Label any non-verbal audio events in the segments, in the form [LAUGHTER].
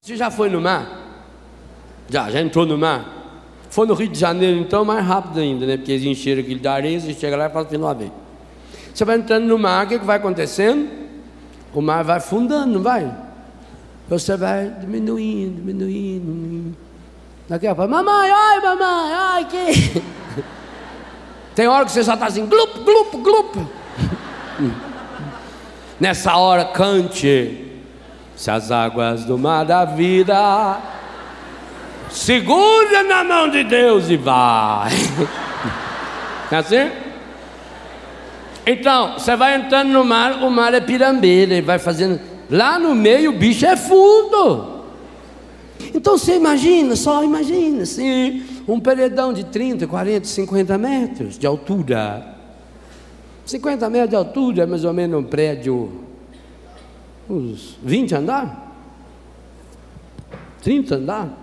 Você já foi no mar? Já, já entrou no mar? Foi no Rio de Janeiro, então, mais rápido ainda, né? Porque eles encheram aquilo de areia, você chega lá e faz assim vez. Você vai entrando no mar, o que, que vai acontecendo? O mar vai afundando, não vai? Você vai diminuindo, diminuindo, diminuindo. Daqui a pouco, mamãe, ai, mamãe, ai, que. [LAUGHS] Tem hora que você só está assim, glup, glup, glup. [LAUGHS] Nessa hora, cante. Se as águas do mar da vida segura na mão de Deus e vai. [LAUGHS] É assim? Então, você vai entrando no mar, o mar é pirambeira, ele vai fazendo. Lá no meio o bicho é fundo. Então você imagina, só imagina assim, um paredão de 30, 40, 50 metros de altura. 50 metros de altura é mais ou menos um prédio, uns 20 andar? 30 andar?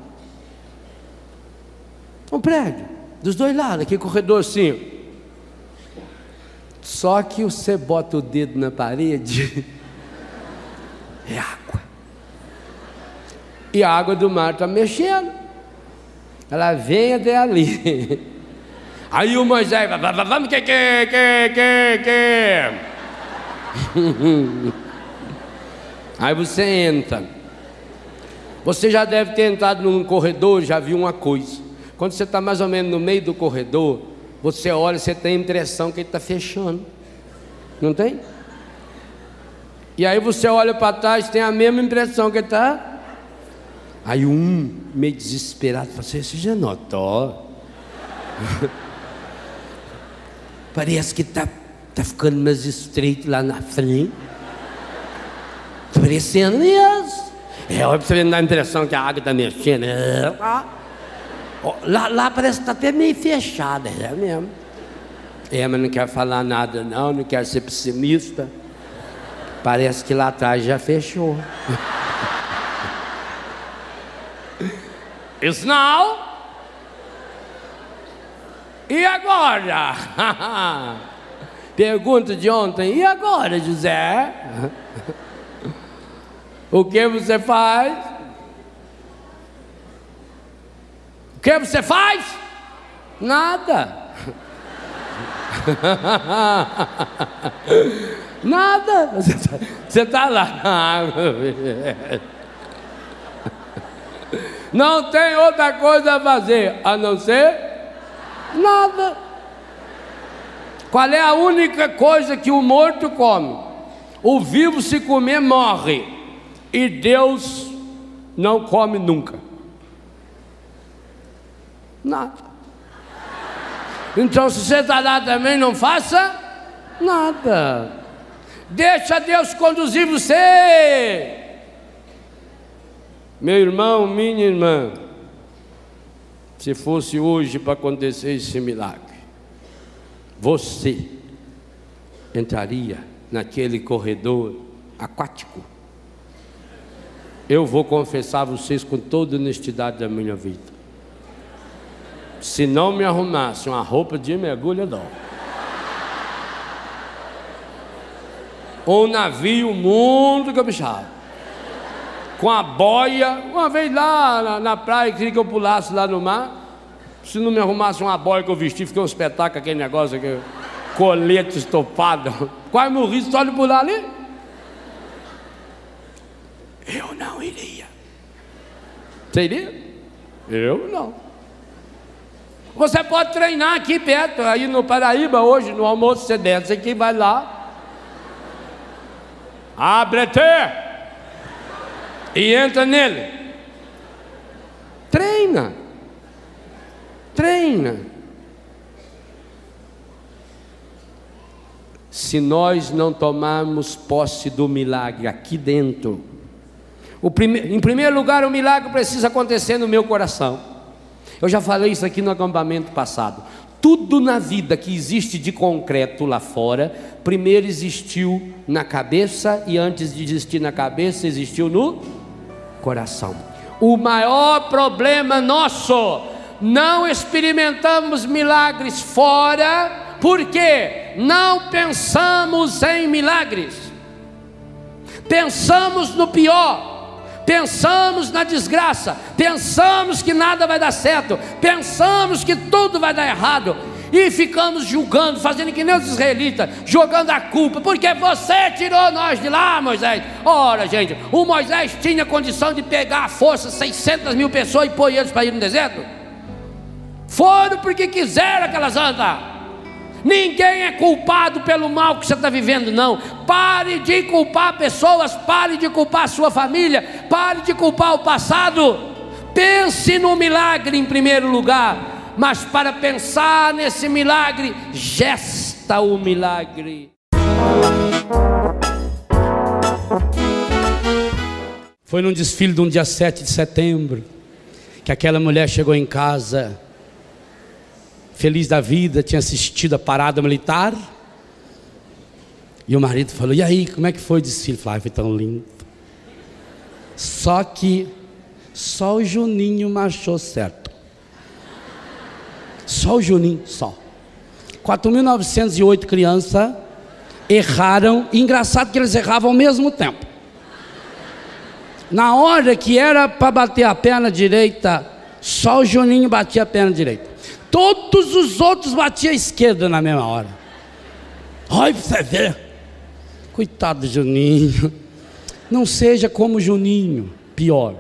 Um prédio, dos dois lados, aquele corredor assim. Só que você bota o dedo na parede, [LAUGHS] é água. E a água do mar está mexendo. Ela vem até ali. [LAUGHS] Aí o Moisés, vamos que, que, que, que, que. [LAUGHS] Aí você entra. Você já deve ter entrado num corredor, já viu uma coisa. Quando você está mais ou menos no meio do corredor, você olha, você tem a impressão que ele está fechando. Não tem? E aí você olha para trás, tem a mesma impressão que ele está. Aí um, meio desesperado, fala assim, você já notou? [LAUGHS] Parece que está tá ficando mais estreito lá na frente. Parecendo mesmo. É, olha para você dar a impressão que a água está mexendo. É, tá. Lá, lá parece que está até meio fechada, é mesmo. É, mas não quero falar nada não, não quero ser pessimista. Parece que lá atrás já fechou. [LAUGHS] Isso não. E agora? [LAUGHS] Pergunta de ontem. E agora, José? [LAUGHS] o que você faz? O que você faz? Nada. [LAUGHS] Nada. Você está lá. [LAUGHS] Não tem outra coisa a fazer a não ser nada. Qual é a única coisa que o morto come? O vivo se comer morre. E Deus não come nunca. Nada. Então, se você está lá também, não faça nada. Deixa Deus conduzir você. Meu irmão, minha irmã, se fosse hoje para acontecer esse milagre, você entraria naquele corredor aquático. Eu vou confessar a vocês com toda honestidade da minha vida. Se não me arrumasse uma roupa de mergulho, não. Um navio muito caprichado. Com a boia, uma vez lá na, na praia, queria que eu pulasse lá no mar. Se não me arrumasse uma boia que eu vesti, fiquei um espetáculo aquele negócio aqui, colete estopado. [LAUGHS] Quase morri só de pular ali. Eu não iria. Você iria? Eu não. Você pode treinar aqui perto, aí no Paraíba, hoje, no almoço, você desce aqui, vai lá. Abre-te! E entra nele. Treina. Treina. Se nós não tomarmos posse do milagre aqui dentro, prime... em primeiro lugar, o milagre precisa acontecer no meu coração. Eu já falei isso aqui no acampamento passado. Tudo na vida que existe de concreto lá fora, primeiro existiu na cabeça e antes de existir na cabeça, existiu no coração. O maior problema nosso, não experimentamos milagres fora, porque não pensamos em milagres, pensamos no pior pensamos na desgraça, pensamos que nada vai dar certo, pensamos que tudo vai dar errado, e ficamos julgando, fazendo que nem os israelitas, jogando a culpa, porque você tirou nós de lá, Moisés. Ora, gente, o Moisés tinha condição de pegar a força 600 mil pessoas e pôr eles para ir no deserto? Foram porque quiseram aquelas andas. Ninguém é culpado pelo mal que você está vivendo, não. Pare de culpar pessoas, pare de culpar a sua família, pare de culpar o passado. Pense no milagre em primeiro lugar, mas para pensar nesse milagre, gesta o milagre. Foi num desfile de um dia 7 de setembro que aquela mulher chegou em casa feliz da vida, tinha assistido a parada militar. E o marido falou: E aí, como é que foi o desfile? Falei: Foi tão lindo. Só que só o Juninho marchou certo. Só o Juninho, só. 4.908 crianças erraram. E engraçado que eles erravam ao mesmo tempo. Na hora que era para bater a perna direita, só o Juninho batia a perna direita. Todos os outros batiam a esquerda na mesma hora. Olha para você ver. Coitado do Juninho. Não seja como Juninho, pior.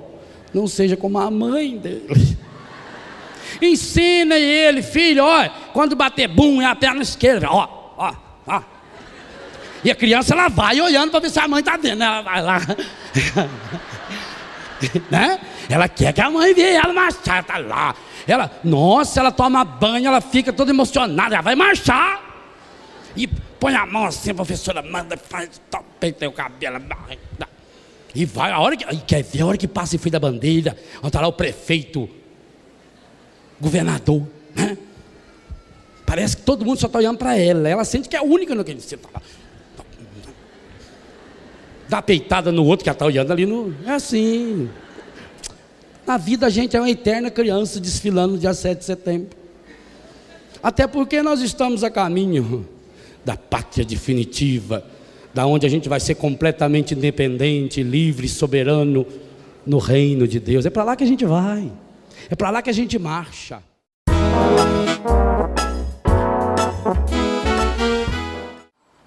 Não seja como a mãe dele. Ensina ele, filho, olha, quando bater bum é a perna esquerda, ó, ó, ó. E a criança ela vai olhando para ver se a mãe está vendo, ela vai lá. [LAUGHS] né? Ela quer que a mãe veja ela marchar, está lá. Ela, nossa, ela toma banho, ela fica toda emocionada, ela vai marchar. E põe a mão assim, a professora manda, faz, peita o cabelo. E vai, a hora que. Quer ver a hora que passa em frente da bandeira, onde está lá o prefeito, governador, né? Parece que todo mundo só está olhando para ela. Ela sente que é a única no que ele senta lá. Dá peitada no outro que ela está olhando ali no. É assim. Na vida a gente é uma eterna criança desfilando no dia 7 de setembro. Até porque nós estamos a caminho da pátria definitiva, da onde a gente vai ser completamente independente, livre, soberano no reino de Deus. É para lá que a gente vai. É para lá que a gente marcha.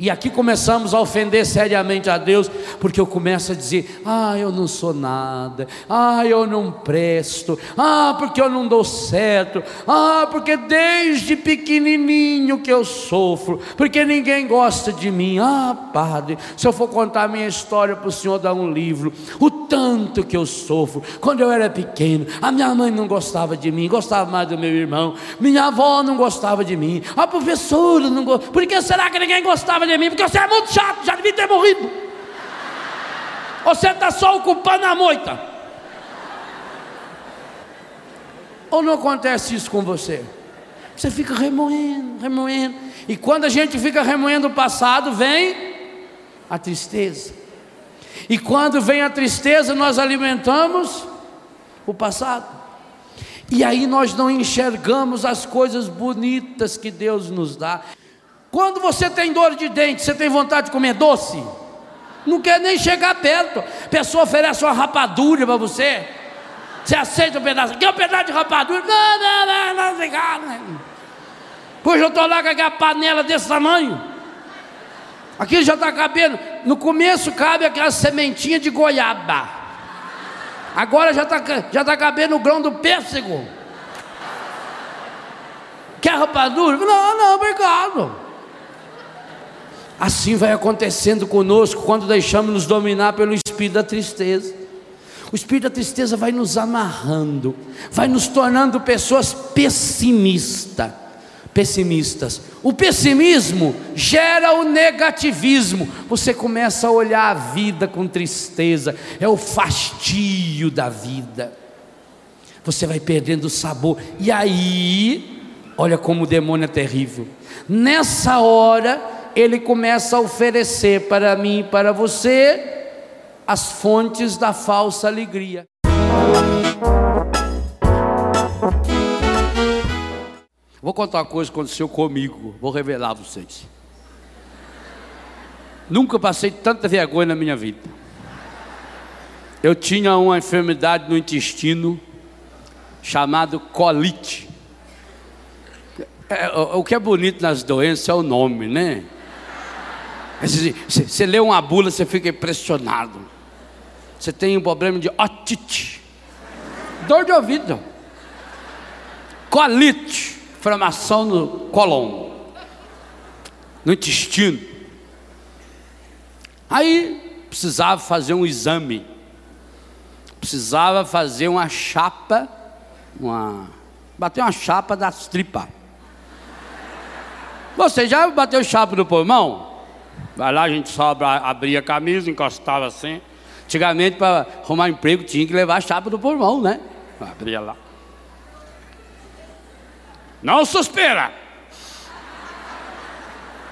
E aqui começamos a ofender seriamente a Deus, porque eu começo a dizer: ah, eu não sou nada, ah, eu não presto, ah, porque eu não dou certo, ah, porque desde pequenininho que eu sofro, porque ninguém gosta de mim. Ah, Padre, se eu for contar minha história para o Senhor dar um livro, o tanto que eu sofro, quando eu era pequeno, a minha mãe não gostava de mim, gostava mais do meu irmão, minha avó não gostava de mim, a professora não gostava, por que será que ninguém gostava de de mim, porque você é muito chato, já devia ter morrido. Você está só ocupando a moita. Ou não acontece isso com você? Você fica remoendo, remoendo. E quando a gente fica remoendo o passado, vem a tristeza. E quando vem a tristeza, nós alimentamos o passado. E aí nós não enxergamos as coisas bonitas que Deus nos dá. Quando você tem dor de dente, você tem vontade de comer doce? Não quer nem chegar perto. A pessoa oferece uma rapadura para você. Você aceita um pedaço? Quer um pedaço de rapadura? Não, não, não, não, não. Pois eu estou lá com aquela panela desse tamanho. Aqui já está cabendo. No começo cabe aquela sementinha de goiaba. Agora já está já tá cabendo o grão do pêssego. Quer rapadura? Não, não, obrigado. Assim vai acontecendo conosco quando deixamos nos dominar pelo espírito da tristeza. O espírito da tristeza vai nos amarrando, vai nos tornando pessoas pessimistas. Pessimistas. O pessimismo gera o negativismo. Você começa a olhar a vida com tristeza, é o fastio da vida. Você vai perdendo o sabor. E aí, Olha como o demônio é terrível. Nessa hora, ele começa a oferecer para mim e para você as fontes da falsa alegria. Vou contar uma coisa que aconteceu comigo, vou revelar a vocês. Nunca passei tanta vergonha na minha vida. Eu tinha uma enfermidade no intestino chamado colite. É, o que é bonito nas doenças é o nome, né? Você lê uma bula, você fica impressionado. Você tem um problema de otite, dor de ouvido, colite, inflamação no cólon, no intestino. Aí precisava fazer um exame, precisava fazer uma chapa, uma, bater uma chapa das tripas. Você já bateu chapa no pulmão? Vai lá, a gente só abria a camisa, encostava assim. Antigamente, para arrumar emprego, tinha que levar a chapa do pulmão, né? Abria lá. Não suspira!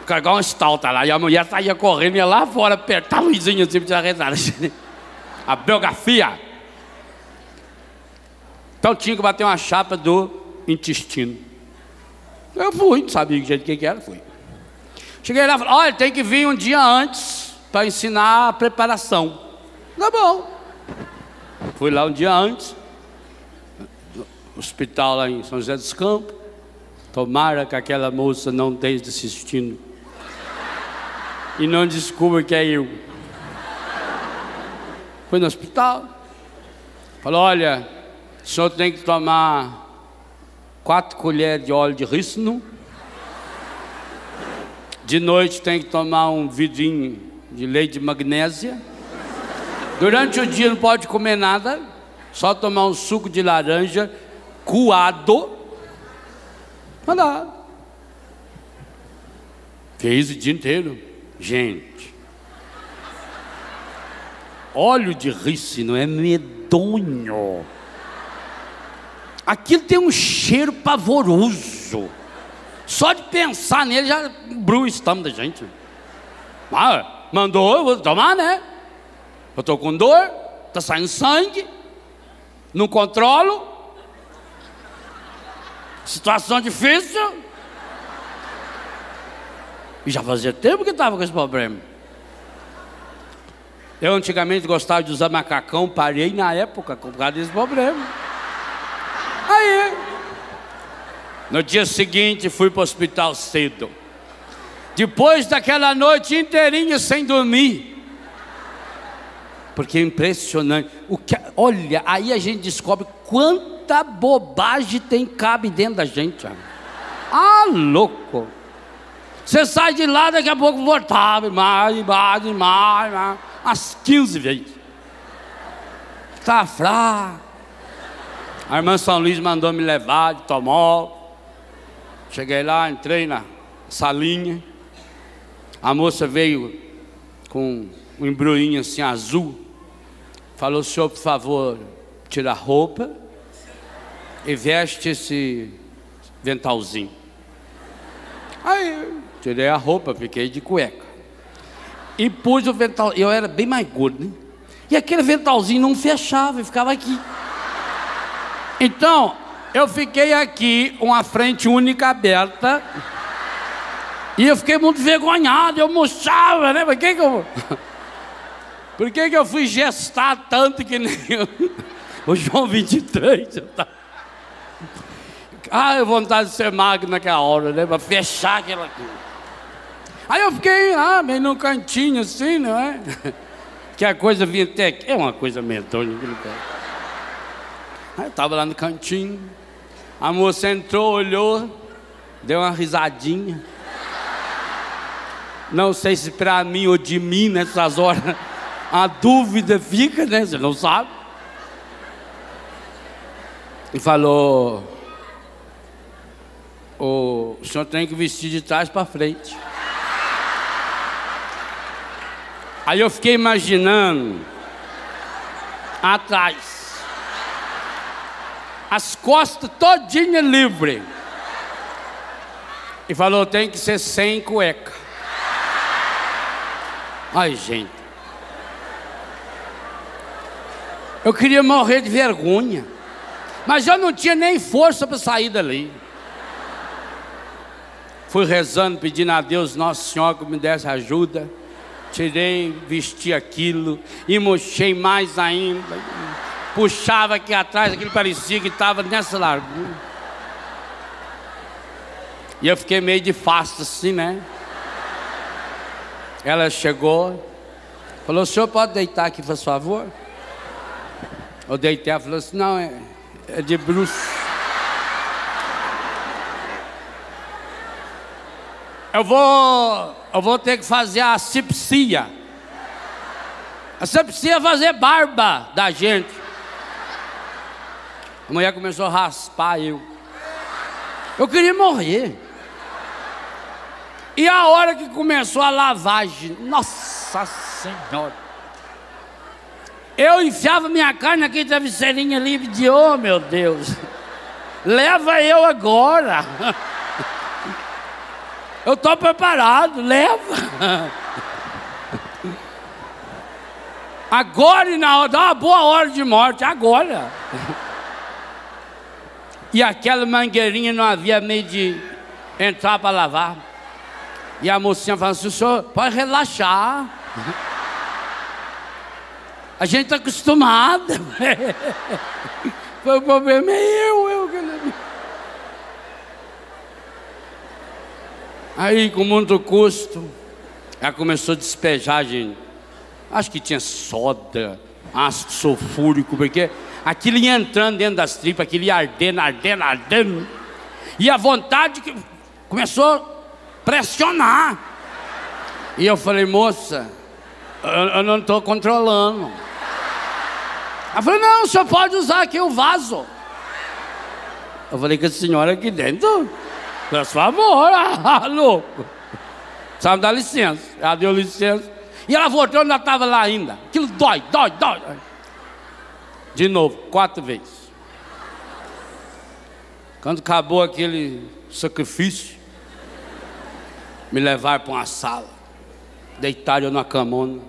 Carregar uma estalta lá. E a mulher saía correndo, ia lá fora, apertar a luzinha assim, para rezar. [LAUGHS] A biografia. Então tinha que bater uma chapa do intestino. Eu fui, não sabia o que era, fui. Cheguei lá e falei, olha, tem que vir um dia antes para ensinar a preparação. Tá bom. Fui lá um dia antes, hospital lá em São José dos Campos. Tomara que aquela moça não esteja assistindo. E não descubra que é eu. Fui no hospital. Falou, olha, o senhor tem que tomar quatro colheres de óleo de rícino de noite tem que tomar um vidinho de leite de magnésia. Durante o dia não pode comer nada, só tomar um suco de laranja coado. Mandar. Fez o dia inteiro. Gente. Óleo de rícino é medonho. Aquilo tem um cheiro pavoroso. Só de pensar nele já brua o estômago da gente. Ah, mandou, eu vou tomar, né? Eu estou com dor, está saindo sangue, não controlo. Situação difícil. E já fazia tempo que estava com esse problema. Eu antigamente gostava de usar macacão, parei na época por causa desse problema. Aí, no dia seguinte, fui para o hospital cedo. Depois daquela noite inteirinha sem dormir. Porque é impressionante. O que, olha, aí a gente descobre quanta bobagem tem cabe dentro da gente. Ah, louco. Você sai de lá, daqui a pouco voltava, mais, mais, mais, mais, às 15 vezes. Está fraco. A irmã São Luís mandou me levar de tomó. Cheguei lá, entrei na salinha. A moça veio com um embrulhinho assim azul. Falou, senhor, por favor, tira a roupa e veste esse ventalzinho. Aí tirei a roupa, fiquei de cueca. E pus o vental. Eu era bem mais gordo, né? E aquele ventalzinho não fechava e ficava aqui. Então, eu fiquei aqui, uma frente única aberta. E eu fiquei muito vergonhado, eu murchava, né? Por que, que eu. Por que, que eu fui gestar tanto que nem eu... o João 23? Eu tava... Ah, eu vontade de ser magro naquela hora, né? Para fechar aquela coisa. Aí eu fiquei lá, meio num cantinho assim, não é? [LAUGHS] Que a coisa vinha até aqui. É uma coisa medonha. Aí eu estava lá no cantinho. A moça entrou, olhou, deu uma risadinha. Não sei se para mim ou de mim nessas horas [LAUGHS] a dúvida fica, né? Você não sabe. E falou: o senhor tem que vestir de trás para frente. Aí eu fiquei imaginando atrás as costas todinha livre. E falou: tem que ser sem cueca. Ai, gente. Eu queria morrer de vergonha. Mas eu não tinha nem força para sair dali. Fui rezando, pedindo a Deus, Nosso Senhor, que me desse ajuda. Tirei, vesti aquilo, e mochei mais ainda. Puxava aqui atrás, aquilo parecia que estava nessa largura. E eu fiquei meio de face assim, né? Ela chegou, falou: O senhor pode deitar aqui, por favor? Eu deitei, ela falou assim: Não, é, é de bruxo. Eu vou, eu vou ter que fazer a asepsia. A asepsia é fazer barba da gente. A mulher começou a raspar eu. Eu queria morrer. E a hora que começou a lavagem, nossa senhora. Eu enfiava minha carne naquele travesseirinho ali e de, oh meu Deus, leva eu agora. [LAUGHS] Eu estou preparado, leva. [LAUGHS] Agora e na hora, dá uma boa hora de morte, agora. [LAUGHS] E aquela mangueirinha não havia meio de entrar para lavar. E a mocinha falou assim: o senhor pode relaxar. A gente está acostumado. [LAUGHS] o problema é eu, eu. Aí, com muito custo, ela começou a despejar, gente. Acho que tinha soda, ácido sulfúrico, porque aquilo ia entrando dentro das tripas, aquilo ia ardendo, ardendo, ardendo. E a vontade que começou a pressionar. E eu falei, moça, eu, eu não estou controlando. Ela falou, não, o senhor pode usar aqui o vaso. Eu falei que a senhora aqui dentro por favor, ah, [LAUGHS] louco. Sabe, dá licença. Ela deu licença. E ela voltou, ainda estava lá ainda. Aquilo dói, dói, dói. De novo, quatro vezes. Quando acabou aquele sacrifício, me levaram para uma sala. Deitaram eu na camona,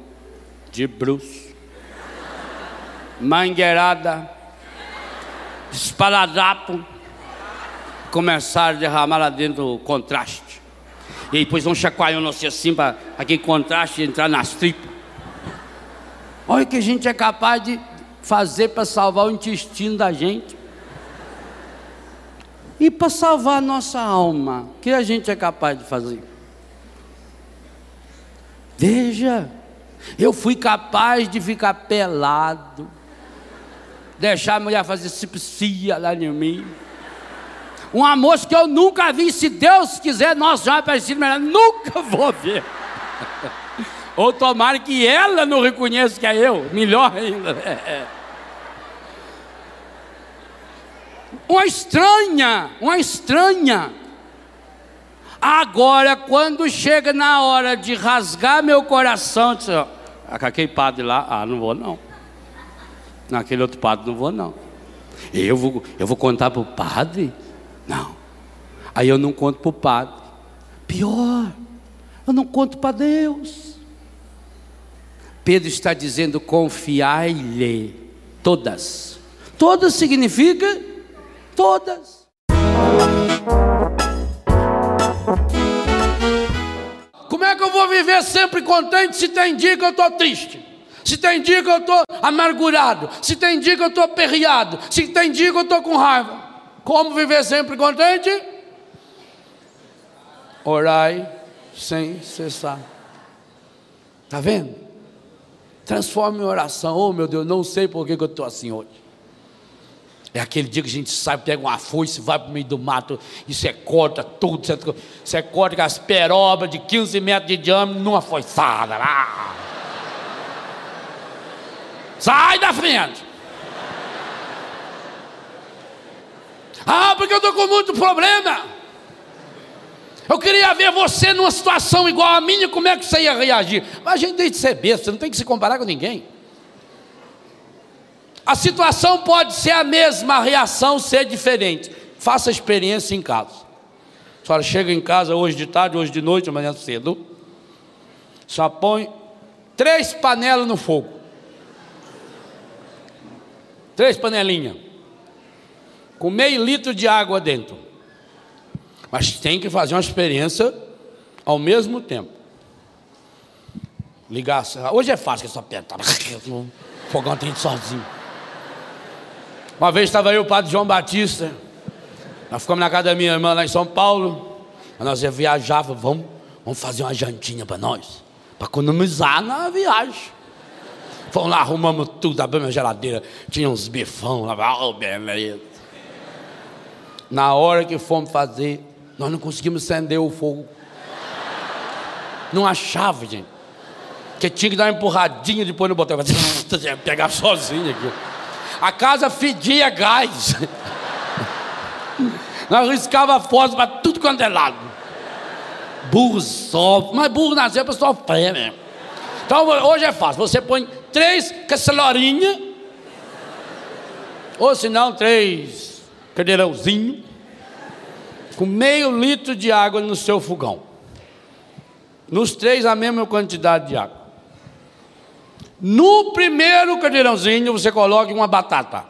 de bruxo. Mangueirada, espaladapo começaram a derramar lá dentro o contraste. E depois um chacoalhão assim, assim para aquele contraste entrar nas tripas. Olha que a gente é capaz de fazer para salvar o intestino da gente. E para salvar a nossa alma, o que a gente é capaz de fazer? Veja, eu fui capaz de ficar pelado, deixar a mulher fazer cipsia lá em mim um amor que eu nunca vi. Se Deus quiser, nós já parecido melhor, nunca vou ver. [LAUGHS] Ou tomara que ela não reconheça que é eu, melhor ainda. Uma estranha, uma estranha. Agora, quando chega na hora de rasgar meu coração, diz, ó, aquele padre lá, ah, não vou não. Naquele outro padre, não vou não. Eu vou, eu vou contar para o padre não. Aí eu não conto para o padre. Pior, eu não conto para Deus. Pedro está dizendo: confiai-lhe todas. Todas significa todas. Como é que eu vou viver sempre contente se tem dia que eu estou triste? Se tem dia que eu estou amargurado? Se tem dia que eu estou aperreado? Se tem dia que eu estou com raiva? Como viver sempre contente? Orai sem cessar. Está vendo? Transforme em oração. Oh meu Deus, não sei por que, eu estou assim hoje. É aquele dia que a gente sai, pega uma foice, vai para o meio do mato e você corta tudo. Você, você corta as perobas de 15 metros de diâmetro numa foiçada. Ah. Sai da frente! Ah, porque eu estou com muito problema. Eu queria ver você numa situação igual a minha, como é que você ia reagir? Mas a gente tem que ser besta, não tem que se comparar com ninguém. A situação pode ser a mesma, a reação ser diferente. Faça a experiência em casa. senhora chega em casa hoje de tarde, hoje de noite, amanhã cedo, só põe três panelas no fogo. Três panelinhas. Com meio litro de água dentro. Mas tem que fazer uma experiência ao mesmo tempo. Ligar. Hoje é fácil, que só apertar. O fogão tem sozinho. Uma vez estava eu, o padre João Batista. Nós ficamos na casa da minha irmã lá em São Paulo. Nós ia viajar, vamos, vamos fazer uma jantinha para nós para economizar na viagem. Fomos lá, arrumamos tudo, abrimos a geladeira, tinha uns bifão lá, oh, beleza. Na hora que fomos fazer, nós não conseguimos acender o fogo. Não achava, gente. Porque tinha que dar uma empurradinha depois no botão. [LAUGHS] Pegar sozinho aqui. A casa fedia gás. Nós riscava fósforo para tudo quanto é lado burro sofre, mas burro nasceu para sofrer mesmo. Então hoje é fácil, você põe três cacelorinhas, ou se não, três cadeirãozinho, com meio litro de água no seu fogão. Nos três a mesma quantidade de água. No primeiro cadeirãozinho você coloca uma batata.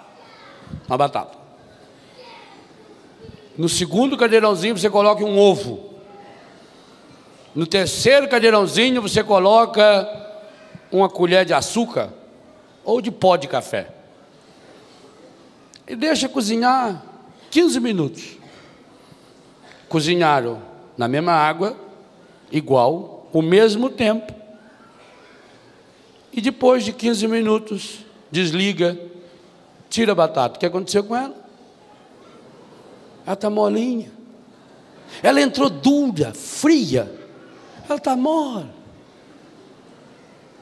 Uma batata. No segundo cadeirãozinho você coloca um ovo. No terceiro cadeirãozinho você coloca uma colher de açúcar ou de pó de café. E deixa cozinhar 15 minutos. Cozinharam na mesma água, igual, o mesmo tempo. E depois de 15 minutos, desliga, tira a batata. O que aconteceu com ela? Ela está molinha. Ela entrou dura, fria. Ela está mole.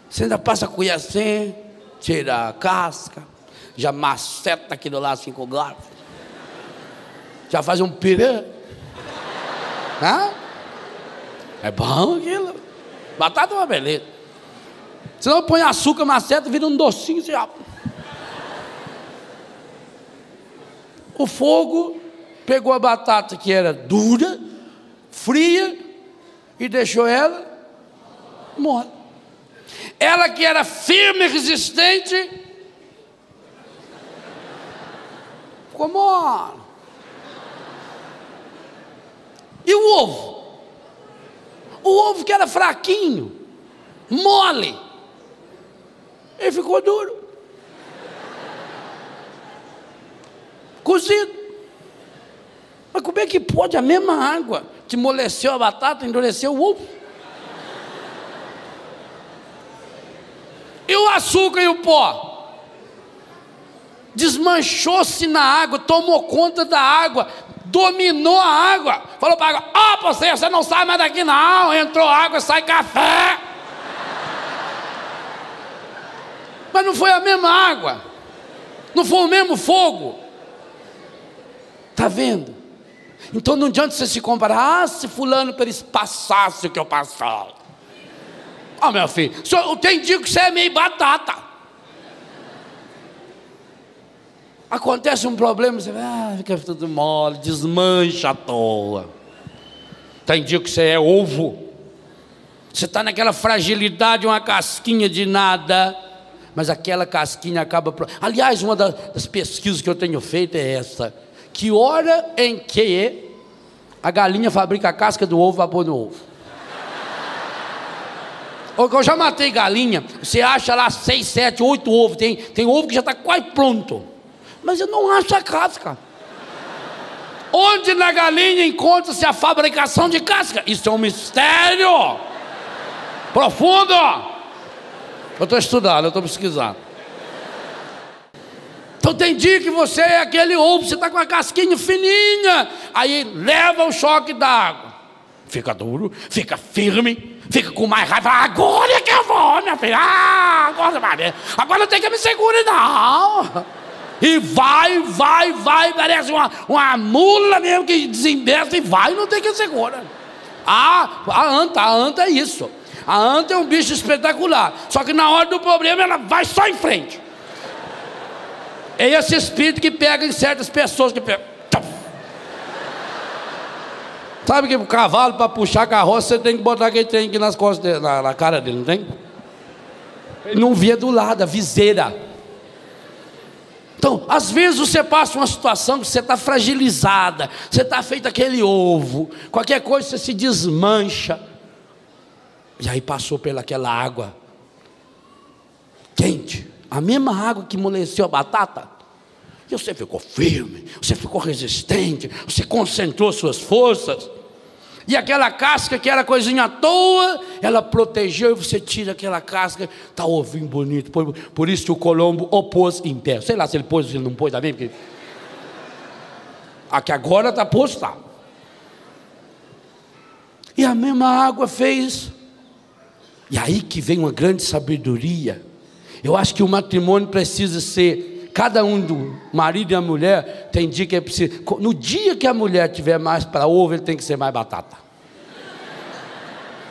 Você ainda passa a colher assim, tira a casca, já maceta aquilo lá assim com o garfo. Já faz um pirê. Hã? É bom aquilo. Batata é uma beleza. Se não põe açúcar, maceta, vira um docinho. Você já... O fogo pegou a batata que era dura, fria, e deixou ela morta. Ela que era firme e resistente, ficou morta. E o ovo? O ovo que era fraquinho, mole, ele ficou duro. Cozido. Mas como é que pode a mesma água que moleceu a batata, endureceu o ovo. E o açúcar e o pó? Desmanchou-se na água, tomou conta da água, dominou a água. Falou para a água: Ó, oh, você, você não sai mais daqui, não. Entrou água, sai café. Mas não foi a mesma água, não foi o mesmo fogo. Está vendo? Então não adianta você se comparar, ah, se fulano para eles passasse o que eu passava. Ah, oh, meu filho, tem dia que você é meio batata. Acontece um problema, você ah, fica tudo mole, desmancha à toa. Tem dia que você é ovo. Você está naquela fragilidade, uma casquinha de nada, mas aquela casquinha acaba. Aliás, uma das pesquisas que eu tenho feito é essa que hora em que a galinha fabrica a casca do ovo para pôr no ovo. Eu já matei galinha, você acha lá seis, sete, oito ovos, tem, tem ovo que já está quase pronto. Mas eu não acho a casca. Onde na galinha encontra-se a fabricação de casca? Isso é um mistério profundo. Eu estou estudando, eu estou pesquisando. Então tem dia que você é aquele ovo, você está com a casquinha fininha, aí leva o choque da água. Fica duro, fica firme, fica com mais raiva. Agora é que eu vou, minha filha. Ah, agora. Agora tem que me segurar, não. E vai, vai, vai, parece uma, uma mula mesmo que desembesta e vai, não tem que segura. Ah, a anta, a anta é isso. A anta é um bicho espetacular. Só que na hora do problema ela vai só em frente. É esse espírito que pega em certas pessoas que pega. Sabe que o cavalo, para puxar a carroça, você tem que botar aquele trem aqui nas costas dele, na, na cara dele, não tem? Ele não via do lado, a viseira. Então, às vezes você passa uma situação que você está fragilizada, você está feito aquele ovo, qualquer coisa você se desmancha. E aí passou pelaquela água quente, a mesma água que amoleceu a batata. E você ficou firme, você ficou resistente, você concentrou suas forças. E aquela casca que era coisinha à toa, ela protegeu e você tira aquela casca, está ovinho bonito. Por, por, isso que o Colombo opôs em pé. Sei lá se ele pôs ou se ele não pôs, tá bem? Porque... Aqui agora está posto, tá. E a mesma água fez. E aí que vem uma grande sabedoria. Eu acho que o matrimônio precisa ser cada um do marido e a mulher tem dia que é preciso. No dia que a mulher tiver mais para ovo, ele tem que ser mais batata.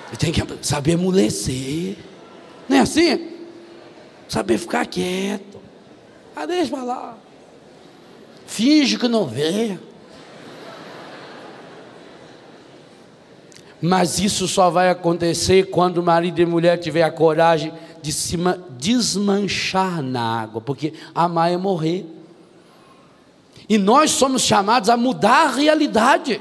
Ele tem que saber amolecer. Não é assim? Saber ficar quieto. Ah, deixa pra lá. Finge que não vê. Mas isso só vai acontecer quando o marido e a mulher tiver a coragem de se desmanchar na água, porque amar é morrer. E nós somos chamados a mudar a realidade.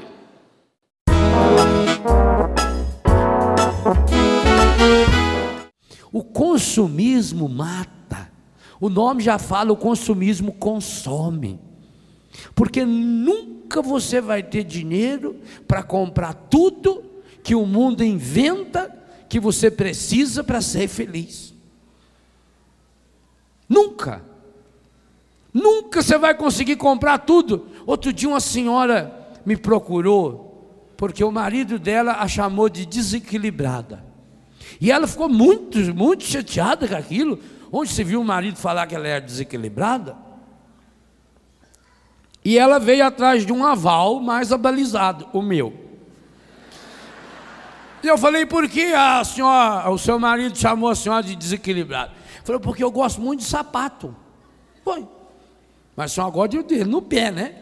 O consumismo mata. O nome já fala, o consumismo consome. Porque nunca você vai ter dinheiro para comprar tudo que o mundo inventa que você precisa para ser feliz. Nunca. Nunca você vai conseguir comprar tudo. Outro dia uma senhora me procurou porque o marido dela a chamou de desequilibrada. E ela ficou muito, muito chateada com aquilo. Onde se viu o marido falar que ela era desequilibrada? E ela veio atrás de um aval mais abalizado, o meu. E eu falei, por que a senhora, o seu marido chamou a senhora de desequilibrada? Falou, porque eu gosto muito de sapato. Foi. Mas a senhora gosta de no pé, né?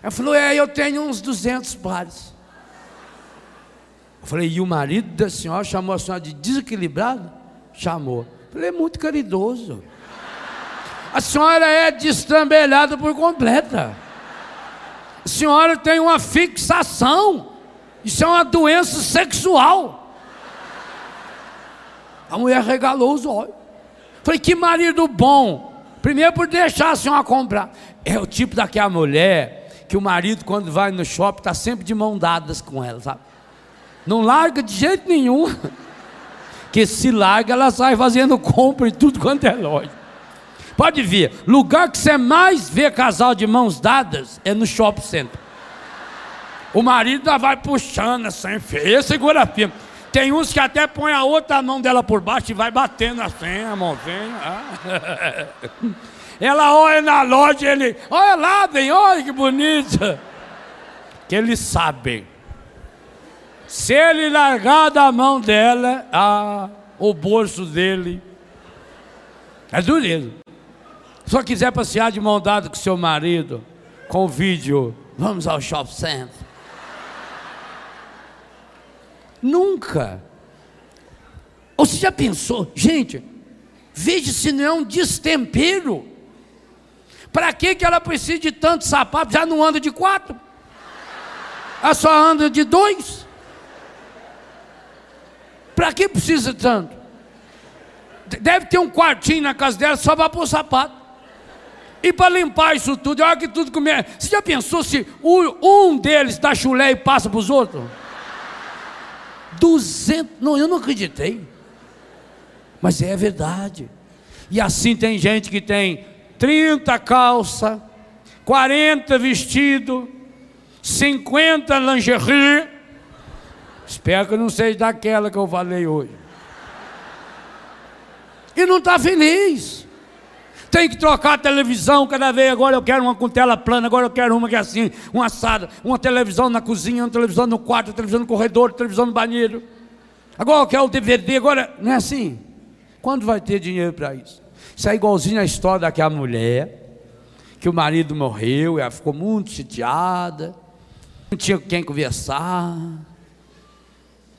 Ela falou, é, eu tenho uns 200 pares. Eu falei, e o marido da senhora chamou a senhora de desequilibrada? Chamou. Eu falei, é muito caridoso. A senhora é destrambelhada por completa. A senhora tem uma fixação isso é uma doença sexual. A mulher regalou os olhos. Falei, que marido bom. Primeiro por deixar a senhora comprar. É o tipo daquela mulher que o marido, quando vai no shopping, está sempre de mão dadas com ela, sabe? Não larga de jeito nenhum. [LAUGHS] Que se larga, ela sai fazendo compra e tudo quanto é loja. Pode ver, lugar que você mais vê casal de mãos dadas é no shopping center. O marido já vai puxando assim, feia, segura firme. Tem uns que até põe a outra mão dela por baixo e vai batendo assim, a mãozinha. Ah. [LAUGHS] Ela olha na loja, ele, olha lá, bem, olha que bonita. Que eles sabem. Se ele largar da mão dela, ah, o bolso dele é dureza. Se quiser passear de mão dada com seu marido, convide-o. Vamos ao shopping center. Nunca. Ou você já pensou, gente, veja se não é um destempero. Para que, que ela precisa de tanto sapato? Já não anda de quatro? Ela só anda de dois? Para que precisa tanto? Deve ter um quartinho na casa dela só para pôr sapato. E para limpar isso tudo, olha que tudo comer. Você já pensou se um deles dá chulé e passa para os outros? 200, não, eu não acreditei. Mas é verdade. E assim tem gente que tem 30 calça, 40 vestido, 50 lingerie. Espero que não seja daquela que eu falei hoje. E não está feliz tem que trocar a televisão cada vez. Agora eu quero uma com tela plana, agora eu quero uma que é assim, uma assada, uma televisão na cozinha, uma televisão no quarto, uma televisão no corredor, uma televisão no banheiro. Agora eu quero o DVD, agora não é assim. Quando vai ter dinheiro para isso? Isso é igualzinho a história daquela mulher, que o marido morreu, ela ficou muito chateada. não tinha com quem conversar.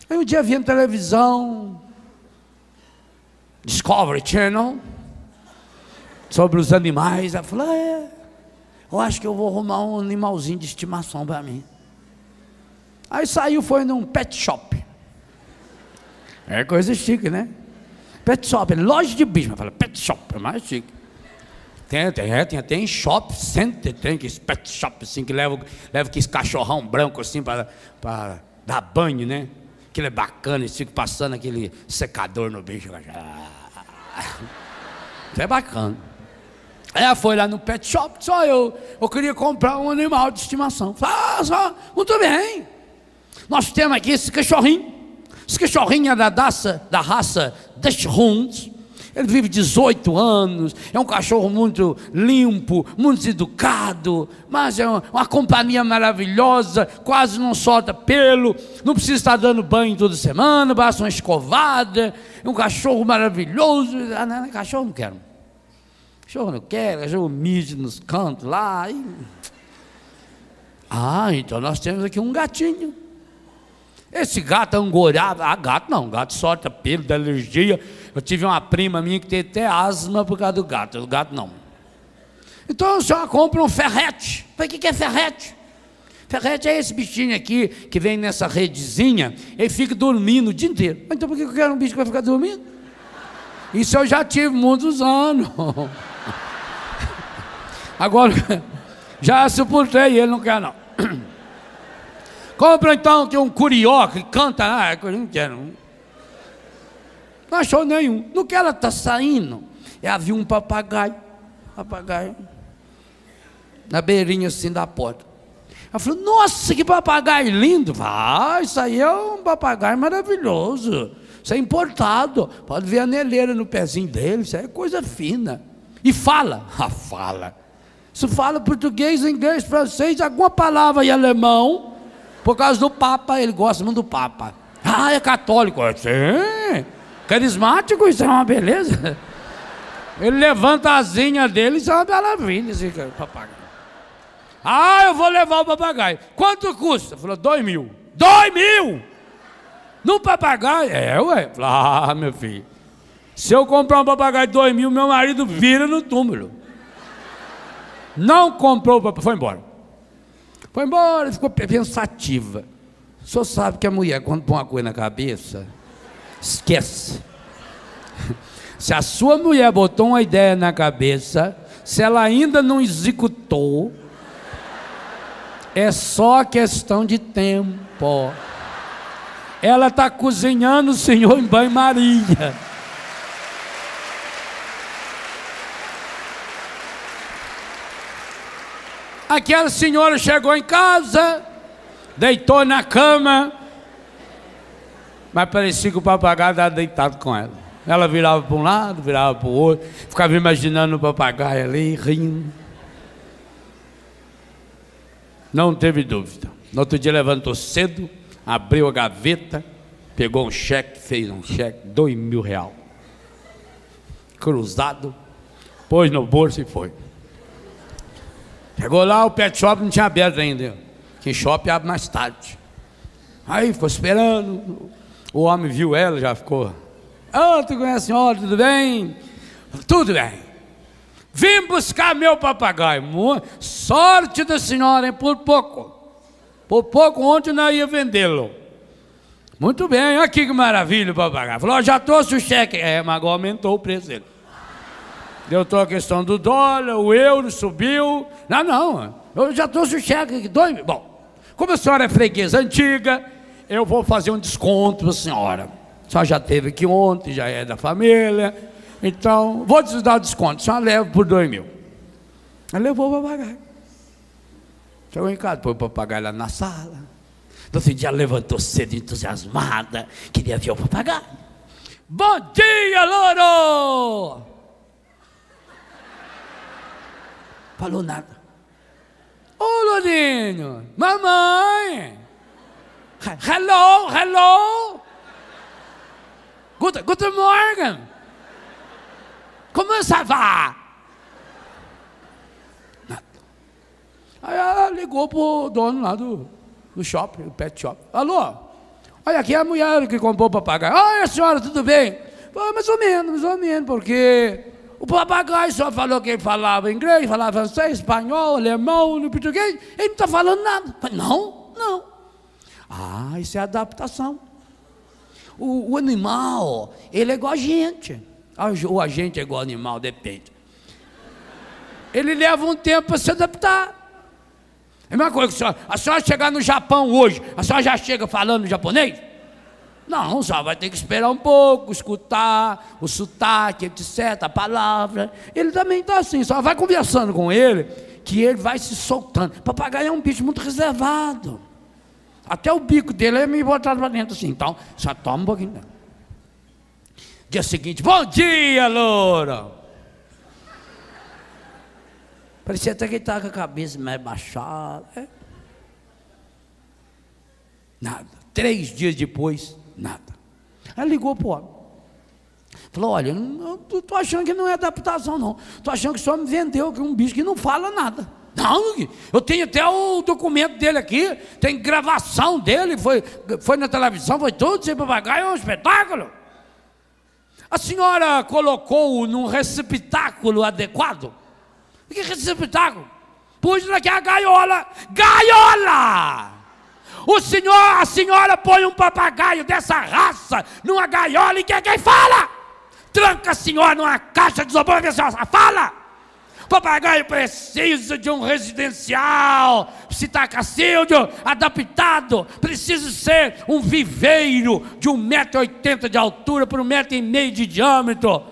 Aí um dia via na televisão, Discovery Channel, sobre os animais. Ela falou: é, eu acho que eu vou arrumar um animalzinho de estimação para mim. Aí saiu, foi num pet shop. É coisa chique, né? Pet shop, loja de bicho. Mas fala, pet shop, é mais chique. Tem, tem, é, tem até em shopping center, tem que pet shop assim, que leva, leva aqueles cachorrão branco assim para dar banho, né? Aquilo é bacana, eles ficam passando aquele secador no bicho. [LAUGHS] Isso é bacana. Ela foi lá no pet shop, só eu, eu queria comprar um animal de estimação. Ah, só, muito bem. Nós temos aqui esse cachorrinho. Esse cachorrinho é da, raça, da raça Dutch Hounds. Ele vive 18 anos, é um cachorro muito limpo, muito educado, mas é uma, uma, companhia maravilhosa, quase não solta pelo, não precisa estar dando banho toda semana, basta uma escovada, é um cachorro maravilhoso. Ah, não, cachorro não quero. Cachorro não quero, cachorro mide nos cantos lá. E... Ah, então nós temos aqui um gatinho. Esse gato angorado, ah, gato não, gato solta pelo da alergia. Eu tive uma prima minha que teve até asma por causa do gato, o gato não. Então a senhora compra um ferrete. O que, que é ferrete? Ferrete é esse bichinho aqui que vem nessa redezinha, ele fica dormindo o dia inteiro. Então por que eu quero um bicho que vai ficar dormindo? Isso eu já tive muitos anos. [LAUGHS] Agora, já suportei, ele não quer não. Compra então que um curió que canta, ah, eu não quero. Não achou nenhum. No que ela está saindo, é, havia um papagaio, papagaio, na beirinha assim da porta. Ela falou, nossa, que papagaio lindo. Ah, isso aí é um papagaio maravilhoso. Isso é importado. Pode ver a neleira no pezinho dele, isso é coisa fina. E fala. [LAUGHS] Ah, fala. Isso fala português, inglês, francês, alguma palavra em alemão. Por causa do Papa, ele gosta muito do Papa. Ah, é católico. Sim. Carismático, isso é uma beleza. Ele levanta a asinha dele, isso é uma maravilha, esse papagaio. Ah, eu vou levar o papagaio. Quanto custa? Falou, dois mil. Dois mil! No papagaio? É, ué. Ah, meu filho. Se eu comprar um papagaio de dois mil, meu marido vira no túmulo. Não comprou o papagaio, foi embora. Foi embora, ficou pensativa. O senhor sabe que a mulher, quando põe uma coisa na cabeça, esquece. [LAUGHS] Se a sua mulher botou uma ideia na cabeça, se ela ainda não executou, é só questão de tempo. Ela está cozinhando o Senhor em banho-maria. Aquela senhora chegou em casa, deitou na cama, mas parecia que o papagaio estava deitado com ela. Ela virava para um lado, virava para o outro, ficava imaginando o papagaio ali, rindo. Não teve dúvida. No outro dia levantou cedo, abriu a gaveta, pegou um cheque, fez um cheque, dois mil real. Cruzado, pôs no bolso e foi. Chegou lá, o pet shop não tinha aberto ainda. Que shopping abre mais tarde. Aí ficou esperando. O homem viu ela, já ficou. Ah, oh, tu conhece a senhora, tudo bem? Tudo bem. Vim buscar meu papagaio. Sorte da senhora, hein? Por pouco. Por pouco, ontem não ia vendê-lo. Muito bem, olha aqui que maravilha o papagaio. Falou, já trouxe o cheque. É, mas agora aumentou o preço dele. Deu toda a questão do dólar, o euro subiu. Não, não, eu já trouxe o cheque aqui, dois mil. Bom, como a senhora é freguesa antiga, eu vou fazer um desconto para a senhora. A senhora já teve aqui ontem, já é da família. Então, vou te dar o desconto. A senhora leva por dois mil. Ela levou o papagaio. Chegou em casa, pôs o papagaio lá na sala. No outro dia levantou cedo, entusiasmada, queria ver o papagaio. Bom dia, louro! Falou nada. Ô, oh, Lourinho, mamãe. Hello, hello. Good, good morning. Como você vai? Nada. Aí ela ligou pro dono lá do no shopping, no pet shop. Alô? Olha aqui é a mulher que comprou o papagaio. Ah, senhora, tudo bem? Ah, mais ou menos, mais ou menos, porque o papagaio só falou que ele falava inglês, falava francês, espanhol, alemão, no português. Ele não está falando nada. Não, não. Ah, isso é adaptação. O, o, animal, ele é igual a gente. Ou a gente é igual animal, depende. Ele leva um tempo para se adaptar. É a mesma coisa que a senhora, a senhora chegar no Japão hoje, a senhora já chega falando japonês? Não, só vai ter que esperar um pouco, escutar o sotaque, etc., a palavra. Ele também está assim, só vai conversando com ele, que ele vai se soltando. Papagaio é um bicho muito reservado. Até o bico dele é me botado para dentro assim. Então, só toma um pouquinho. Dia seguinte, bom dia, loura. Parecia até que ele estava com a cabeça mais baixada. É. Nada. Três dias depois, nada. Aí ligou para o homem. Falou, olha, eu estou achando que não é adaptação, não. Estou achando que só me vendeu que um bicho que não fala nada. Não, eu tenho até o documento dele aqui, tem gravação dele, foi, foi na televisão, foi tudo, sem papagaio, é um espetáculo. A senhora colocou num receptáculo adequado? Que receptáculo? Pus naquela gaiola. Gaiola! O senhor, a senhora põe um papagaio dessa raça numa gaiola e quer quem fala? Tranca a senhora numa caixa de isopor e se ela fala. Papagaio precisa de um residencial, citacacílio adaptado, precisa ser um viveiro de 1,80m de altura por 1,5m de diâmetro.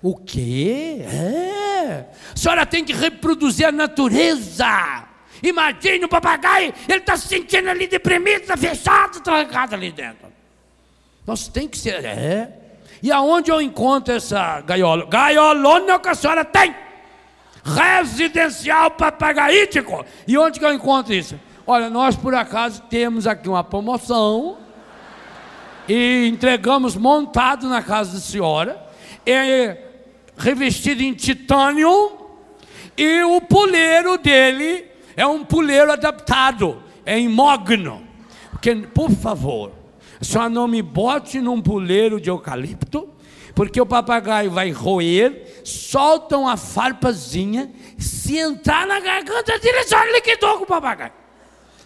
O quê? É. A senhora tem que reproduzir a natureza. Imagine o papagaio, ele está se sentindo ali deprimido, está fechado, trancado ali dentro. Nós tem que ser. É. E aonde eu encontro essa gaiola? Gaiolona que a senhora tem residencial papagaítico. E onde que eu encontro isso? Olha, nós por acaso temos aqui uma promoção e entregamos montado na casa da senhora, é revestido em titânio e o puleiro dele é um puleiro adaptado, é em mogno. Porque, por favor, a senhora não me bote num puleiro de eucalipto, porque o papagaio vai roer, solta uma farpazinha, se entrar na garganta dele, já liquidou com o papagaio.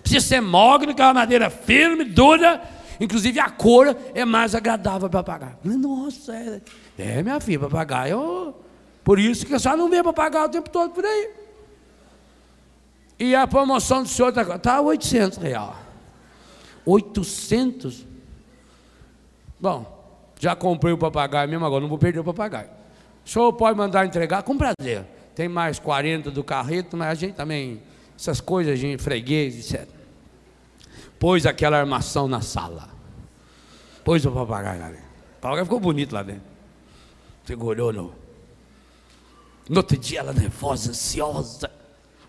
Precisa ser mogno, que é uma madeira firme, dura, inclusive a cor é mais agradável para papagaio. Nossa, é, é minha filha, papagaio, por isso que a senhora não vê papagaio o tempo todo por aí. E a promoção do senhor está tá 800 real. 800? Bom, já comprei o papagaio mesmo, agora não vou perder o papagaio. O senhor pode mandar entregar com prazer. Tem mais 40 do carreto, mas a gente também, essas coisas, a gente, freguês, etc. Pôs aquela armação na sala. Pôs o papagaio lá dentro. O papagaio ficou bonito lá dentro. Segurou no. No outro dia ela nervosa, ansiosa.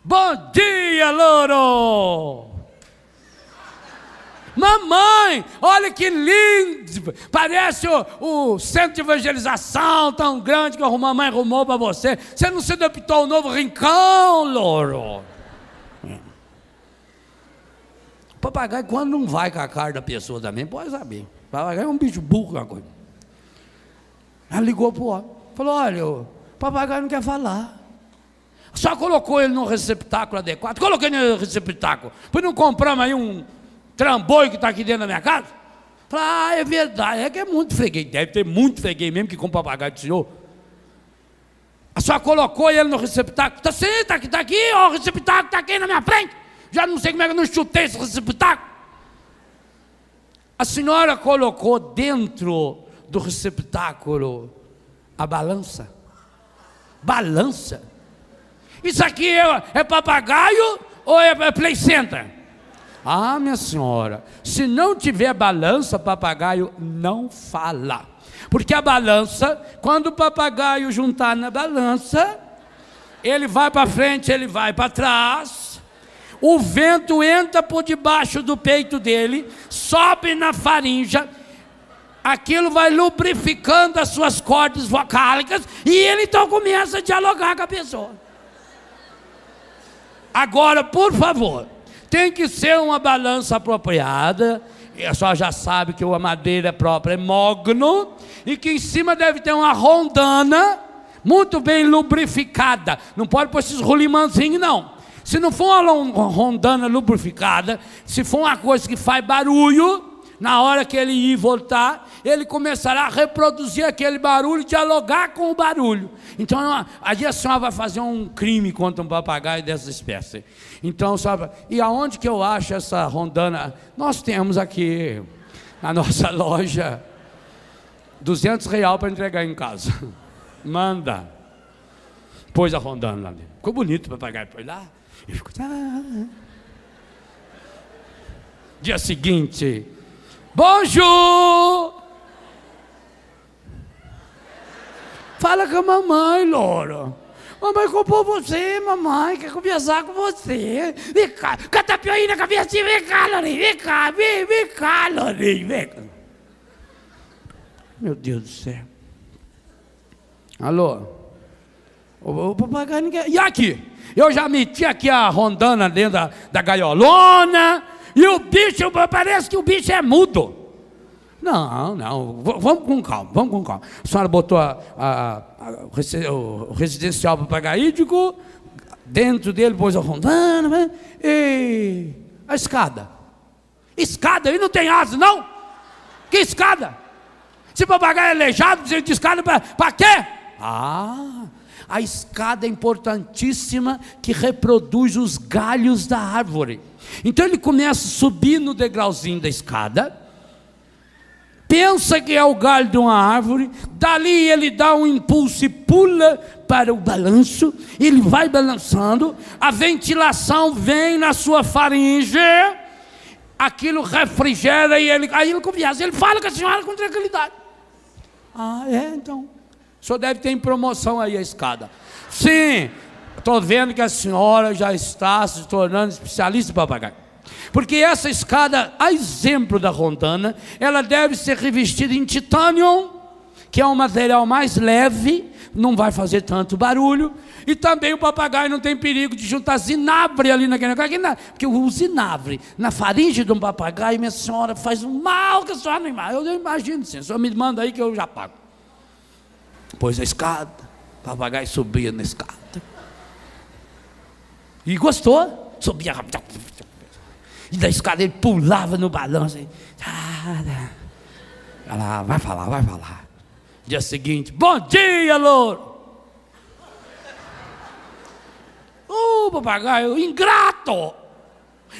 Bom dia, louro! Mamãe, olha que lindo! Parece o, o, centro de evangelização tão grande que a mamãe arrumou para você. Você não se adaptou ao novo rincão, louro? Papagaio, quando não vai com a cara da pessoa também, pode saber. Papagaio é um bicho burro, uma coisa. Ela ligou para o homem. Falou: olha, o papagaio não quer falar. Só colocou ele no receptáculo adequado. Coloquei no receptáculo. Pois não compramos aí um trambolho que está aqui dentro da minha casa? Falei, ah, é verdade, é que é muito freguês, deve ter muito freguês mesmo que compra papagaio do senhor. A senhora colocou ele no receptáculo, está sim, está aqui, está aqui, ó, o receptáculo está aqui na minha frente. Já não sei como é que eu não chutei esse receptáculo. A senhora colocou dentro do receptáculo a balança. Balança. Isso aqui é, é papagaio ou é, é play center? Ah, minha senhora, se não tiver balança, papagaio não fala. Porque a balança, quando o papagaio juntar na balança, ele vai para frente, ele vai para trás. O vento entra por debaixo do peito dele, sobe na faringe, aquilo vai lubrificando as suas cordas vocálicas e ele então começa a dialogar com a pessoa. Agora, por favor, tem que ser uma balança apropriada. A senhora já sabe que a madeira própria é mogno e que em cima deve ter uma rondana muito bem lubrificada. Não pode pôr esses rolimãozinhos, não. Se não for uma rondana lubrificada, se for uma coisa que faz barulho, na hora que ele ir e voltar, ele começará a reproduzir aquele barulho, dialogar com o barulho. Então, aí a senhora vai fazer um crime contra um papagaio dessa espécie. Então, sabe, e aonde que eu acho essa rondana? Nós temos aqui na nossa [LAUGHS] loja 200 reais para entregar em casa. Manda. Pôs a rondana lá dentro. Ficou bonito o papagaio, foi lá. E ficou. Ah. Dia seguinte, Bonjour! Fala com a mamãe, Louro. Mamãe comprou você, mamãe, quer conversar com você. Vem cá, canta pior na cabeça, vem cá, Lourinho, vem cá, vem, vem cá, Lourinho, vem cá. Meu Deus do céu. Alô? O, o papagaio ninguém. E aqui? Eu já meti aqui a rondana dentro da, da gaiolona. E o bicho, parece que o bicho é mudo. Não, não, vamos com calma, vamos com calma. A senhora botou a, a, a, o residencial papagaídico, dentro dele pôs a rondana, né? e a escada. Escada, aí não tem asa, não? Que escada? Se papagaio é aleijado, precisa de escada para quê? Ah, a escada é importantíssima que reproduz os galhos da árvore. Então ele começa a subir no degrauzinho da escada, pensa que é o galho de uma árvore, dali ele dá um impulso e pula para o balanço, ele vai balançando, a ventilação vem na sua faringe, aquilo refrigera e ele, aí ele conversa, ele fala com a senhora com tranquilidade. Ah, é, então. O senhor deve ter em promoção aí a escada. Sim, Estou vendo que a senhora já está se tornando especialista em papagaio. Porque essa escada, a exemplo da rondana, ela deve ser revestida em titânio, que é um material mais leve, não vai fazer tanto barulho, e também o papagaio não tem perigo de juntar zinabre ali naquele negócio, porque o zinabre na faringe de um papagaio, minha senhora, faz um mal que a senhora não imagina. Eu, imagino sim, senhora me manda aí que eu já pago. Pois a escada, o papagaio subia na escada. E gostou, subia E da escada ele pulava no balanço. Ela vai falar, vai falar. Dia seguinte, bom dia, louro. Ô, papagaio, ingrato.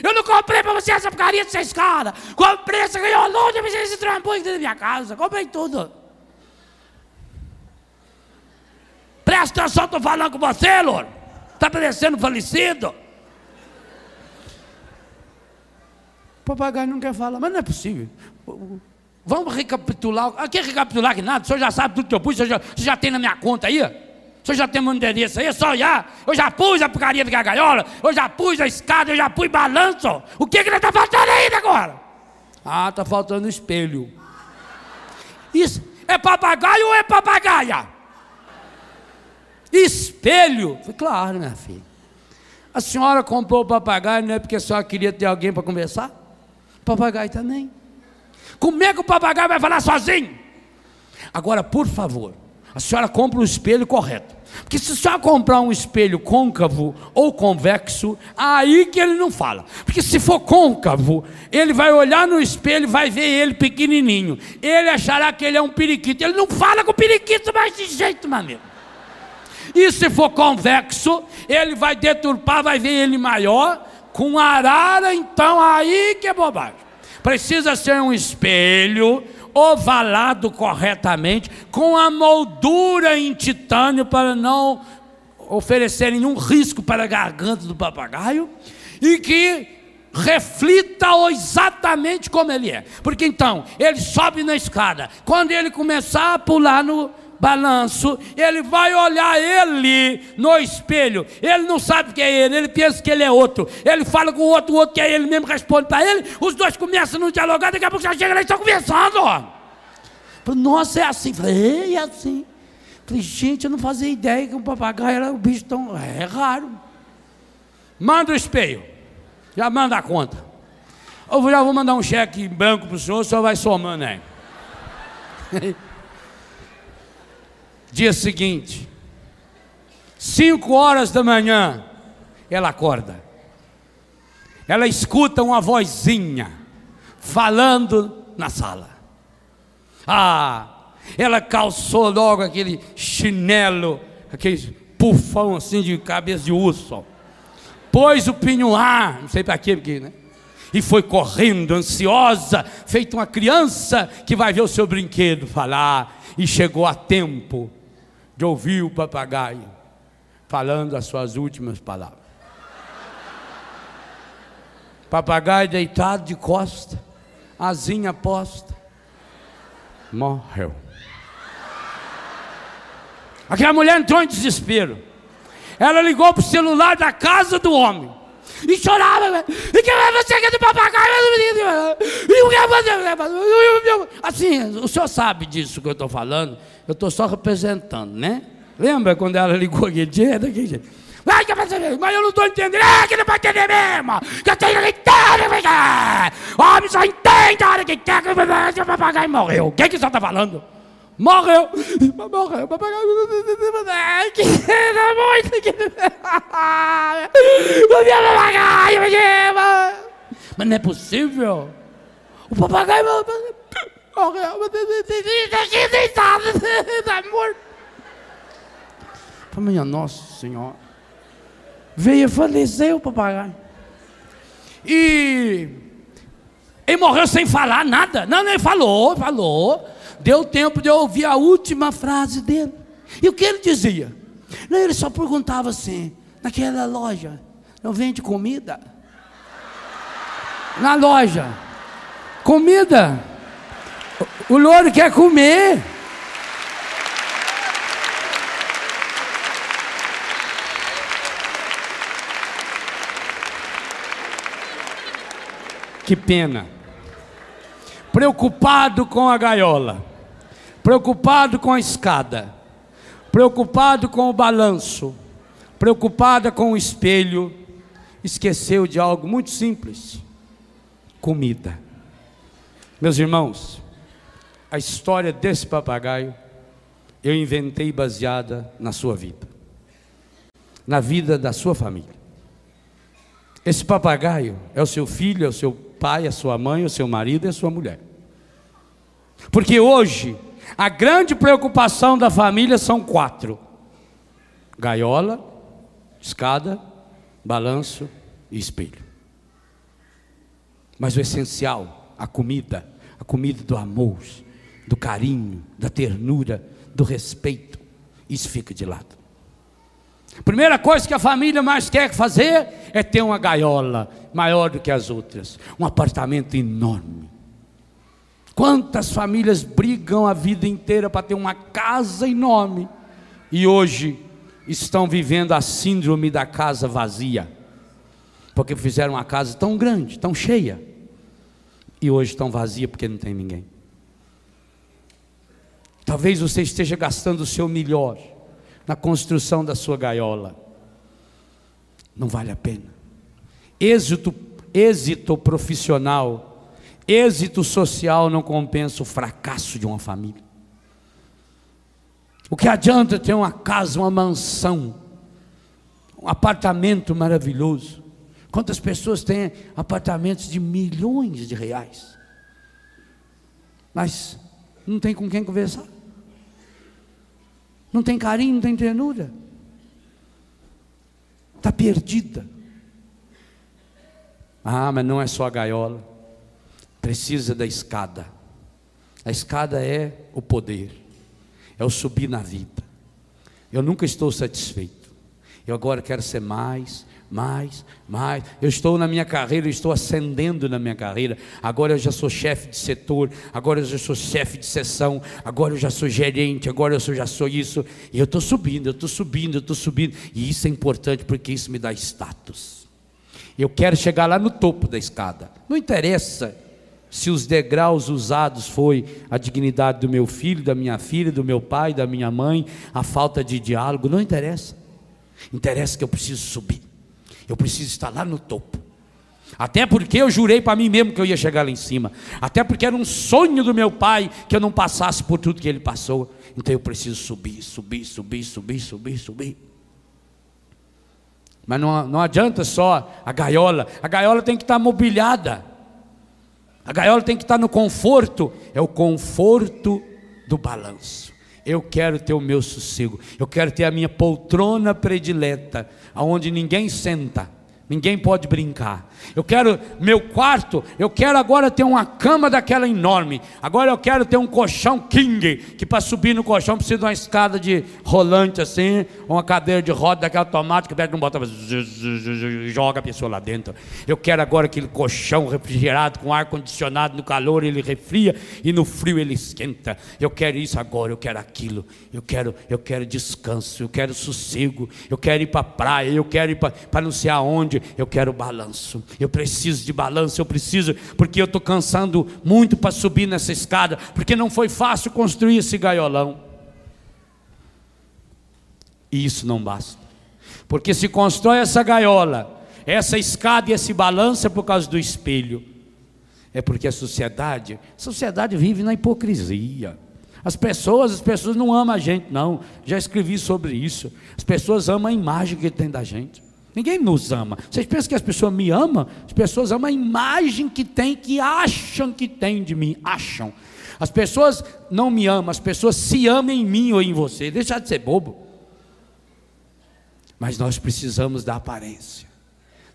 Eu não comprei para você essa porcaria dessa escada. Comprei essa ganholona, mas esse trambolho dentro da minha casa. Comprei tudo. Presta atenção, estou falando com você, louro. Está parecendo falecido. O papagaio não quer falar, mas não é possível. Vamos recapitular. Aqui é recapitular que nada, o senhor já sabe tudo que eu pus, o senhor já, o senhor já tem na minha conta aí? O senhor já tem meu endereço aí, é só olhar. Eu já pus a porcaria da gaiola, eu já pus a escada, eu já pus balanço. O que que está faltando ainda agora? Ah, está faltando espelho. Isso é papagaio ou é papagaia? Espelho. Falei, claro, minha filha. A senhora comprou o papagaio não é porque a senhora queria ter alguém para conversar? Papagaio também. Como é que o papagaio vai falar sozinho? Agora, por favor, a senhora compra o espelho correto. Porque se senhora comprar um espelho côncavo ou convexo, aí que ele não fala. Porque se for côncavo, ele vai olhar no espelho vai ver ele pequenininho. Ele achará que ele é um periquito. Ele não fala com o periquito mais de jeito maneiro. E se for convexo, ele vai deturpar, vai ver ele maior. Com arara, então aí que é bobagem. Precisa ser um espelho ovalado corretamente, com a moldura em titânio para não oferecer nenhum risco para a garganta do papagaio e que reflita exatamente como ele é. Porque então, ele sobe na escada. Quando ele começar a pular no balanço, ele vai olhar ele no espelho. Ele não sabe que é ele, ele pensa que ele é outro. Ele fala com o outro, o outro que é ele mesmo responde para ele. Os dois começam a dialogar, daqui a pouco já chega lá e estão conversando. Ó. Nossa, é assim. Falei, é assim. Falei, gente, eu não fazia ideia que um papagaio era um bicho tão. É raro. Manda o espelho. Já manda a conta. Eu já vou mandar um cheque em branco para o senhor, o senhor vai somando aí. [LAUGHS] Dia seguinte, cinco horas da manhã, ela acorda. Ela escuta uma vozinha falando na sala. Ah, ela calçou logo aquele chinelo, aquele pufão assim de cabeça de urso. Pôs o pinhoar, não sei para quê, porque, né? E foi correndo, ansiosa, feito uma criança que vai ver o seu brinquedo falar. E chegou a tempo de ouvir o papagaio falando as suas últimas palavras. Papagaio deitado de costa, asinha posta, morreu. Aquela mulher entrou em desespero. Ela ligou para o celular da casa do homem. E chorava. E que você quer do papagaio? Assim, o senhor sabe disso que eu estou falando. Eu estou só representando, né? Lembra quando ela ligou aquele dia? Daquele jeito. Mas eu não estou entendendo. É que não vai entender mesmo. Que eu tenho que entender. Homem só entende a hora que quer que o papagaio morreu. O que, que o senhor está falando? Morreu! Morreu! Papagaio! Que era muito! O meu papagaio! Mas não é possível! O papagaio Aqui deitado! Está morto! Minha Nossa Senhora! Veio falecer o papagaio. E ele morreu sem falar nada. Não, ele falou, falou. Deu tempo de eu ouvir a última frase dele. E o que ele dizia? Não, ele só perguntava assim: naquela loja, não vende comida? Na loja, comida. O louro quer comer. Que pena. Preocupado com a gaiola, preocupado com a escada, preocupado com o balanço, preocupada com o espelho, esqueceu de algo muito simples: comida. Meus irmãos, a história desse papagaio eu inventei baseada na sua vida, na vida da sua família. Esse papagaio é o seu filho, é o seu pai, a sua mãe, o seu marido e a sua mulher. Porque hoje, a grande preocupação da família são quatro: gaiola, escada, balanço e espelho. Mas o essencial, a comida, a comida do amor, do carinho, da ternura, do respeito, isso fica de lado. Primeira coisa que a família mais quer fazer é ter uma gaiola maior do que as outras, um apartamento enorme. Quantas famílias brigam a vida inteira para ter uma casa enorme e hoje estão vivendo a síndrome da casa vazia, porque fizeram uma casa tão grande, tão cheia, e hoje estão vazia porque não tem ninguém. Talvez você esteja gastando o seu melhor na construção da sua gaiola. Não vale a pena. Êxito, êxito profissional, êxito social não compensa o fracasso de uma família. O que adianta ter uma casa, uma mansão, um apartamento maravilhoso? Quantas pessoas têm apartamentos de milhões de reais? Mas não tem com quem conversar. Não tem carinho, não tem ternura. Está perdida. Ah, mas não é só a gaiola. Precisa da escada. A escada é o poder, é o subir na vida. Eu nunca estou satisfeito. Eu agora quero ser mais, mais, mais. Eu estou na minha carreira, eu estou ascendendo na minha carreira. Agora eu já sou chefe de setor, agora eu já sou chefe de seção, agora eu já sou gerente, agora eu já sou isso. E eu estou subindo, eu estou subindo, eu estou subindo. E isso é importante porque isso me dá status. Eu quero chegar lá no topo da escada. Não interessa se os degraus usados foi a dignidade do meu filho, da minha filha, do meu pai, da minha mãe, a falta de diálogo, não interessa. Interessa que eu preciso subir. Eu preciso estar lá no topo. Até porque eu jurei para mim mesmo que eu ia chegar lá em cima. Até porque era um sonho do meu pai que eu não passasse por tudo que ele passou. Então eu preciso subir, subir, subir, subir, subir, subir. Mas não, não adianta só a gaiola. A gaiola tem que estar mobiliada. A gaiola tem que estar no conforto. É o conforto do balanço. Eu quero ter o meu sossego. Eu quero ter a minha poltrona predileta, aonde ninguém senta Ninguém pode brincar. Eu quero meu quarto, eu quero agora ter uma cama daquela enorme. Agora eu quero ter um colchão king, que para subir no colchão precisa de uma escada de rolante assim, uma cadeira de roda daquela automática, que não bota, joga a pessoa lá dentro. Eu quero agora aquele colchão refrigerado com ar condicionado, no calor ele refria e no frio ele esquenta. Eu quero isso agora, eu quero aquilo. Eu quero, eu quero descanso, eu quero sossego, eu quero ir para a praia, eu quero ir para não sei aonde eu quero balanço. Eu preciso de balanço, eu preciso, porque eu estou cansando muito para subir nessa escada, porque não foi fácil construir esse gaiolão. E isso não basta. Porque se constrói essa gaiola, essa escada e esse balanço é por causa do espelho. É porque a sociedade, a sociedade vive na hipocrisia. As pessoas, as pessoas não amam a gente, não. Já escrevi sobre isso. As pessoas amam a imagem que tem da gente. Ninguém nos ama. Vocês pensam que as pessoas me amam? As pessoas amam a imagem que tem, que acham que tem de mim. Acham. As pessoas não me amam, as pessoas se amam em mim ou em você. Deixa de ser bobo. Mas nós precisamos da aparência.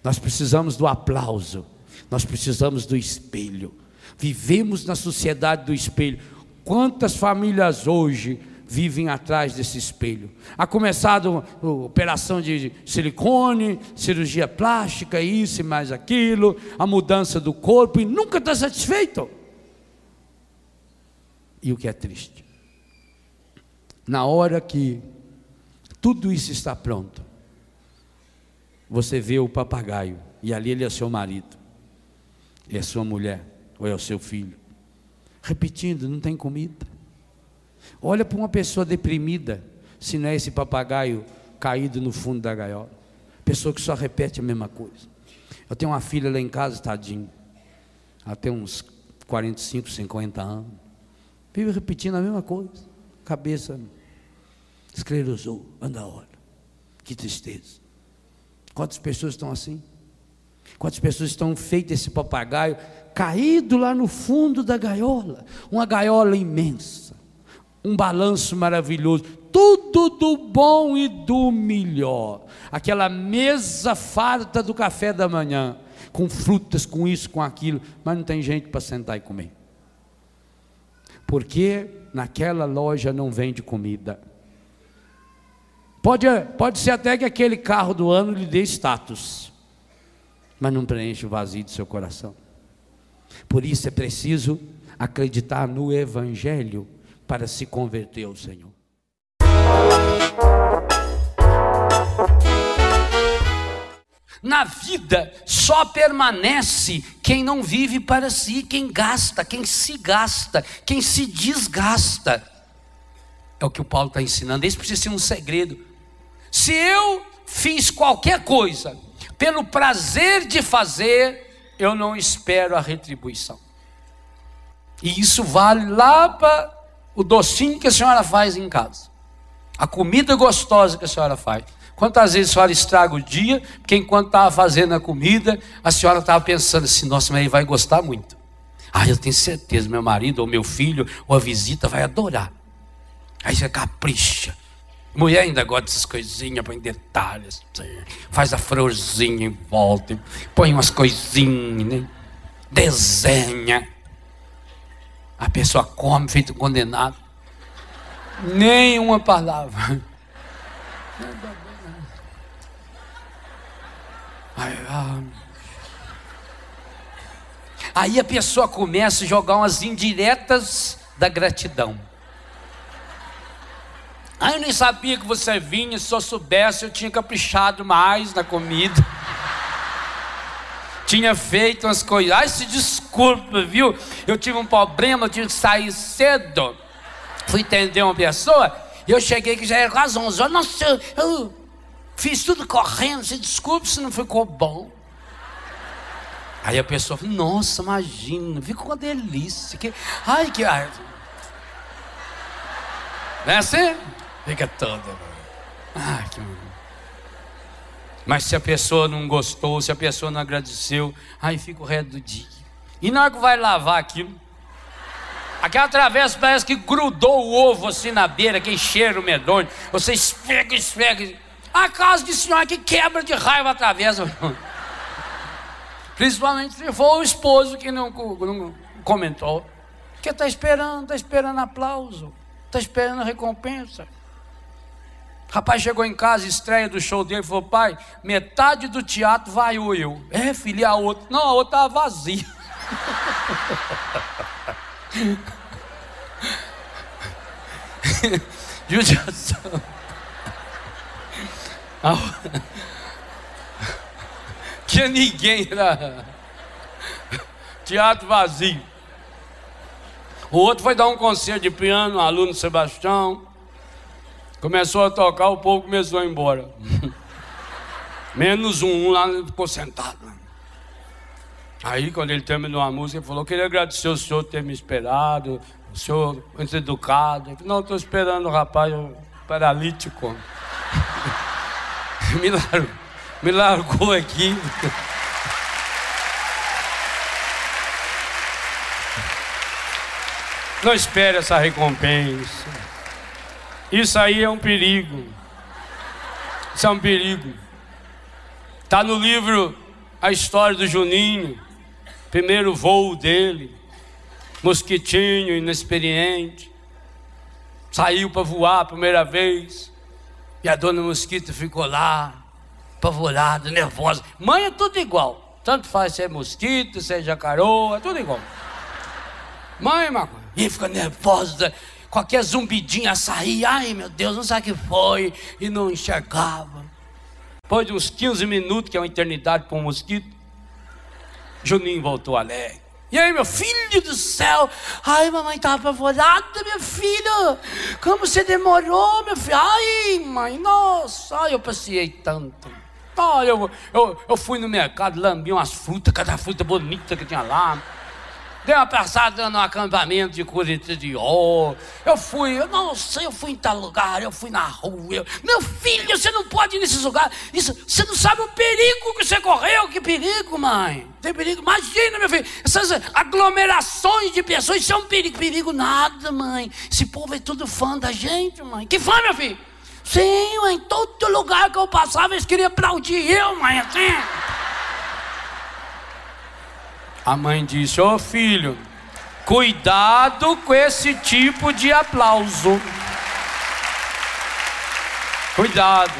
Nós precisamos do aplauso. Nós precisamos do espelho. Vivemos na sociedade do espelho. Quantas famílias hoje vivem atrás desse espelho. Há começado operação de silicone, cirurgia plástica, isso e mais aquilo, a mudança do corpo e nunca está satisfeito. E o que é triste? Na hora que tudo isso está pronto, você vê o papagaio, e ali ele é seu marido, é sua mulher, ou é o seu filho, repetindo: não tem comida Olha para uma pessoa deprimida, se não é esse papagaio caído no fundo da gaiola. Pessoa que só repete a mesma coisa. Eu tenho uma filha lá em casa, tadinho. Ela tem uns 45, 50 anos. Vive repetindo a mesma coisa. Cabeça esclerosou, anda a hora. Que tristeza. Quantas pessoas estão assim? Quantas pessoas estão feitas esse papagaio caído lá no fundo da gaiola? Uma gaiola imensa um balanço maravilhoso, tudo do bom e do melhor. Aquela mesa farta do café da manhã, com frutas, com isso, com aquilo, mas não tem gente para sentar e comer. Porque naquela loja não vende comida. Pode, pode ser até que aquele carro do ano lhe dê status, mas não preenche o vazio do seu coração. Por isso é preciso acreditar no Evangelho para se converter ao Senhor. Na vida só permanece quem não vive para si, quem gasta, quem se gasta, quem se desgasta. É o que o Paulo está ensinando. Esse precisa ser um segredo. Se eu fiz qualquer coisa pelo prazer de fazer, eu não espero a retribuição. E isso vale lá para o docinho que a senhora faz em casa, a comida gostosa que a senhora faz. Quantas vezes a senhora estraga o dia, porque enquanto estava fazendo a comida, a senhora estava pensando assim: nossa, mas ele vai gostar muito. Ah, eu tenho certeza, meu marido, ou meu filho, ou a visita vai adorar. Aí você capricha. Mulher ainda gosta dessas coisinhas, põe detalhes, faz a florzinha em volta, põe umas coisinhas, né? desenha. A pessoa come feito condenado. Nem uma palavra. Aí a pessoa começa a jogar umas indiretas da gratidão. Ah, eu nem sabia que você vinha, se eu soubesse eu tinha caprichado mais na comida tinha feito umas coisas. Ai, se desculpa, viu? Eu tive um problema, eu tive que sair cedo. Fui entender uma pessoa, e eu cheguei que já era quase 11 horas. Nossa, eu fiz tudo correndo. Se desculpe se não ficou bom. Aí a pessoa fala, nossa, imagina, ficou uma delícia. Que... Ai, que. Ai. Não é assim? Fica toda. Ai, que. Mas se a pessoa não gostou, se a pessoa não agradeceu, aí fica o resto do dia. E na hora que vai lavar aquilo, aquela travessa parece que grudou o ovo assim na beira, aquele cheiro medonho. Você esfrega, esfrega. A casa de senhora que quebra de raiva a travessa. [LAUGHS] Principalmente se for o esposo que não, não comentou. Porque está esperando, está esperando aplauso, está esperando recompensa. O rapaz chegou em casa, estreia do show dele, falou: pai, metade do teatro vaiou eu. É, filho, e a outra? Não, a outra estava vazia. [LAUGHS] Judiação. Tinha [LAUGHS] ninguém lá. Teatro vazio. O outro foi dar um concerto de piano, o aluno Sebastião. Começou a tocar, o povo começou a ir embora. [LAUGHS] Menos um, um lá ficou sentado. Aí, quando ele terminou a música, ele falou: Queria agradecer o senhor ter me esperado, o senhor muito educado. Falei, Não, estou esperando o rapaz paralítico. [LAUGHS] me, largou, me largou aqui. [LAUGHS] Não espere essa recompensa. Isso aí é um perigo. Isso é um perigo. Está no livro a história do Juninho, primeiro voo dele, mosquitinho, inexperiente, saiu para voar a primeira vez, e a dona Mosquito ficou lá, apavorada, nervosa. Mãe é tudo igual, tanto faz se é mosquito, se é jacaroa, tudo igual. Mãe, maconha, e fica nervosa, qualquer zumbidinha sair, ai meu Deus, não sabe o que foi, e não enxergava. Depois de uns 15 minutos, que é uma eternidade para um mosquito, Juninho voltou alegre. E aí, meu filho do céu? Ai, mamãe estava apavorada, meu filho. Como você demorou, meu filho? Ai, mãe, nossa, ai, eu passei tanto. Ai, eu, eu, eu fui no mercado, lambi umas frutas, cada fruta bonita que tinha lá. Dei uma passada no acampamento de Curitiba Ó. Eu fui, eu não sei, eu fui em tal lugar, eu fui na rua. Eu, meu filho, você não pode ir nesses lugares. Isso, você não sabe o perigo que você correu. Que perigo, mãe? Tem perigo? Imagina, meu filho, essas aglomerações de pessoas, isso é um perigo. Perigo nada, mãe. Esse povo é tudo fã da gente, mãe. Que fã, meu filho? Sim, mãe, todo lugar que eu passava, eles queriam aplaudir eu, mãe, assim. A mãe disse: Ô oh, filho, cuidado com esse tipo de aplauso. Cuidado.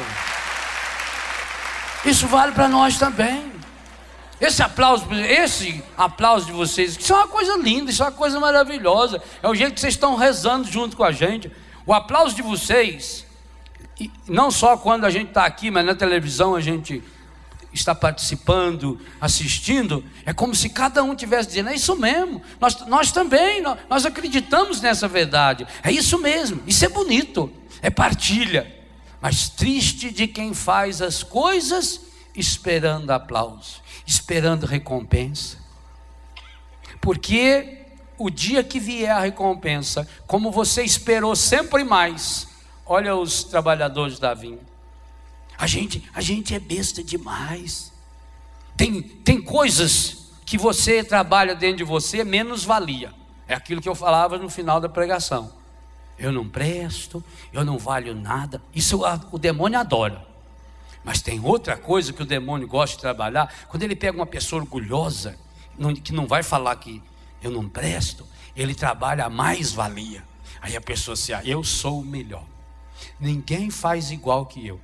Isso vale para nós também. Esse aplauso, esse aplauso de vocês, isso é uma coisa linda, isso é uma coisa maravilhosa. É o jeito que vocês estão rezando junto com a gente. O aplauso de vocês, não só quando a gente está aqui, mas na televisão a gente está participando, assistindo, é como se cada um tivesse dizendo: é isso mesmo, nós, nós também, nós, nós acreditamos nessa verdade, é isso mesmo, isso é bonito, é partilha, mas triste de quem faz as coisas esperando aplauso, esperando recompensa, porque o dia que vier a recompensa, como você esperou sempre mais, olha os trabalhadores da vinha a gente, a gente é besta demais. Tem, tem coisas que você trabalha dentro de você menos valia. É aquilo que eu falava no final da pregação. Eu não presto, eu não valho nada. Isso o demônio adora. Mas tem outra coisa que o demônio gosta de trabalhar. Quando ele pega uma pessoa orgulhosa, que não vai falar que eu não presto, ele trabalha a mais-valia. Aí a pessoa se, ah, eu sou o melhor. Ninguém faz igual que eu.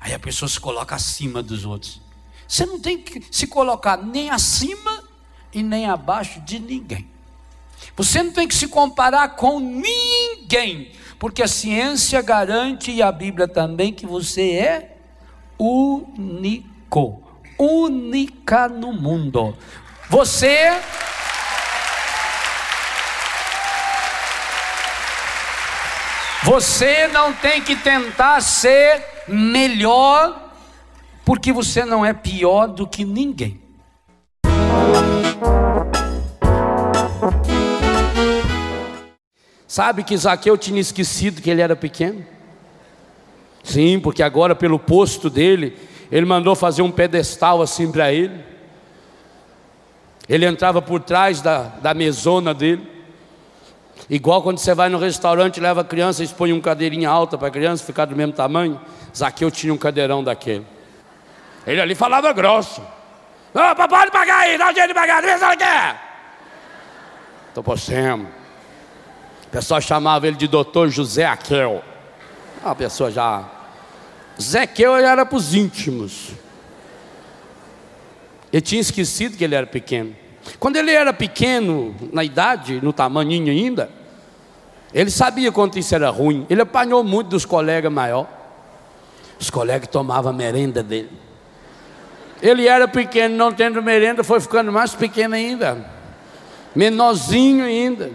Aí a pessoa se coloca acima dos outros. Você não tem que se colocar nem acima e nem abaixo de ninguém. Você não tem que se comparar com ninguém, porque a ciência garante e a Bíblia também que você é único, única no mundo. Você Você não tem que tentar ser melhor, porque você não é pior do que ninguém. Sabe que Zaqueu tinha esquecido que ele era pequeno? Sim, porque agora, pelo posto dele, ele mandou fazer um pedestal assim para ele. Ele entrava por trás da, da mesona dele. Igual quando você vai no restaurante, leva a criança e põe um cadeirinha alta para a criança ficar do mesmo tamanho. Zaqueu tinha um cadeirão daquele. Ele ali falava grosso. Pode pagar aí, dá o jeito de pagar, vê se ela quer. Cima. O pessoal chamava ele de doutor José Aquel. A pessoa já. Zequeu era para os íntimos. Ele tinha esquecido que ele era pequeno. Quando ele era pequeno, na idade, no tamaninho ainda, ele sabia quanto isso era ruim. Ele apanhou muito dos colegas maiores. Os colegas tomavam merenda dele. Ele era pequeno, não tendo merenda, foi ficando mais pequeno ainda. Menorzinho ainda.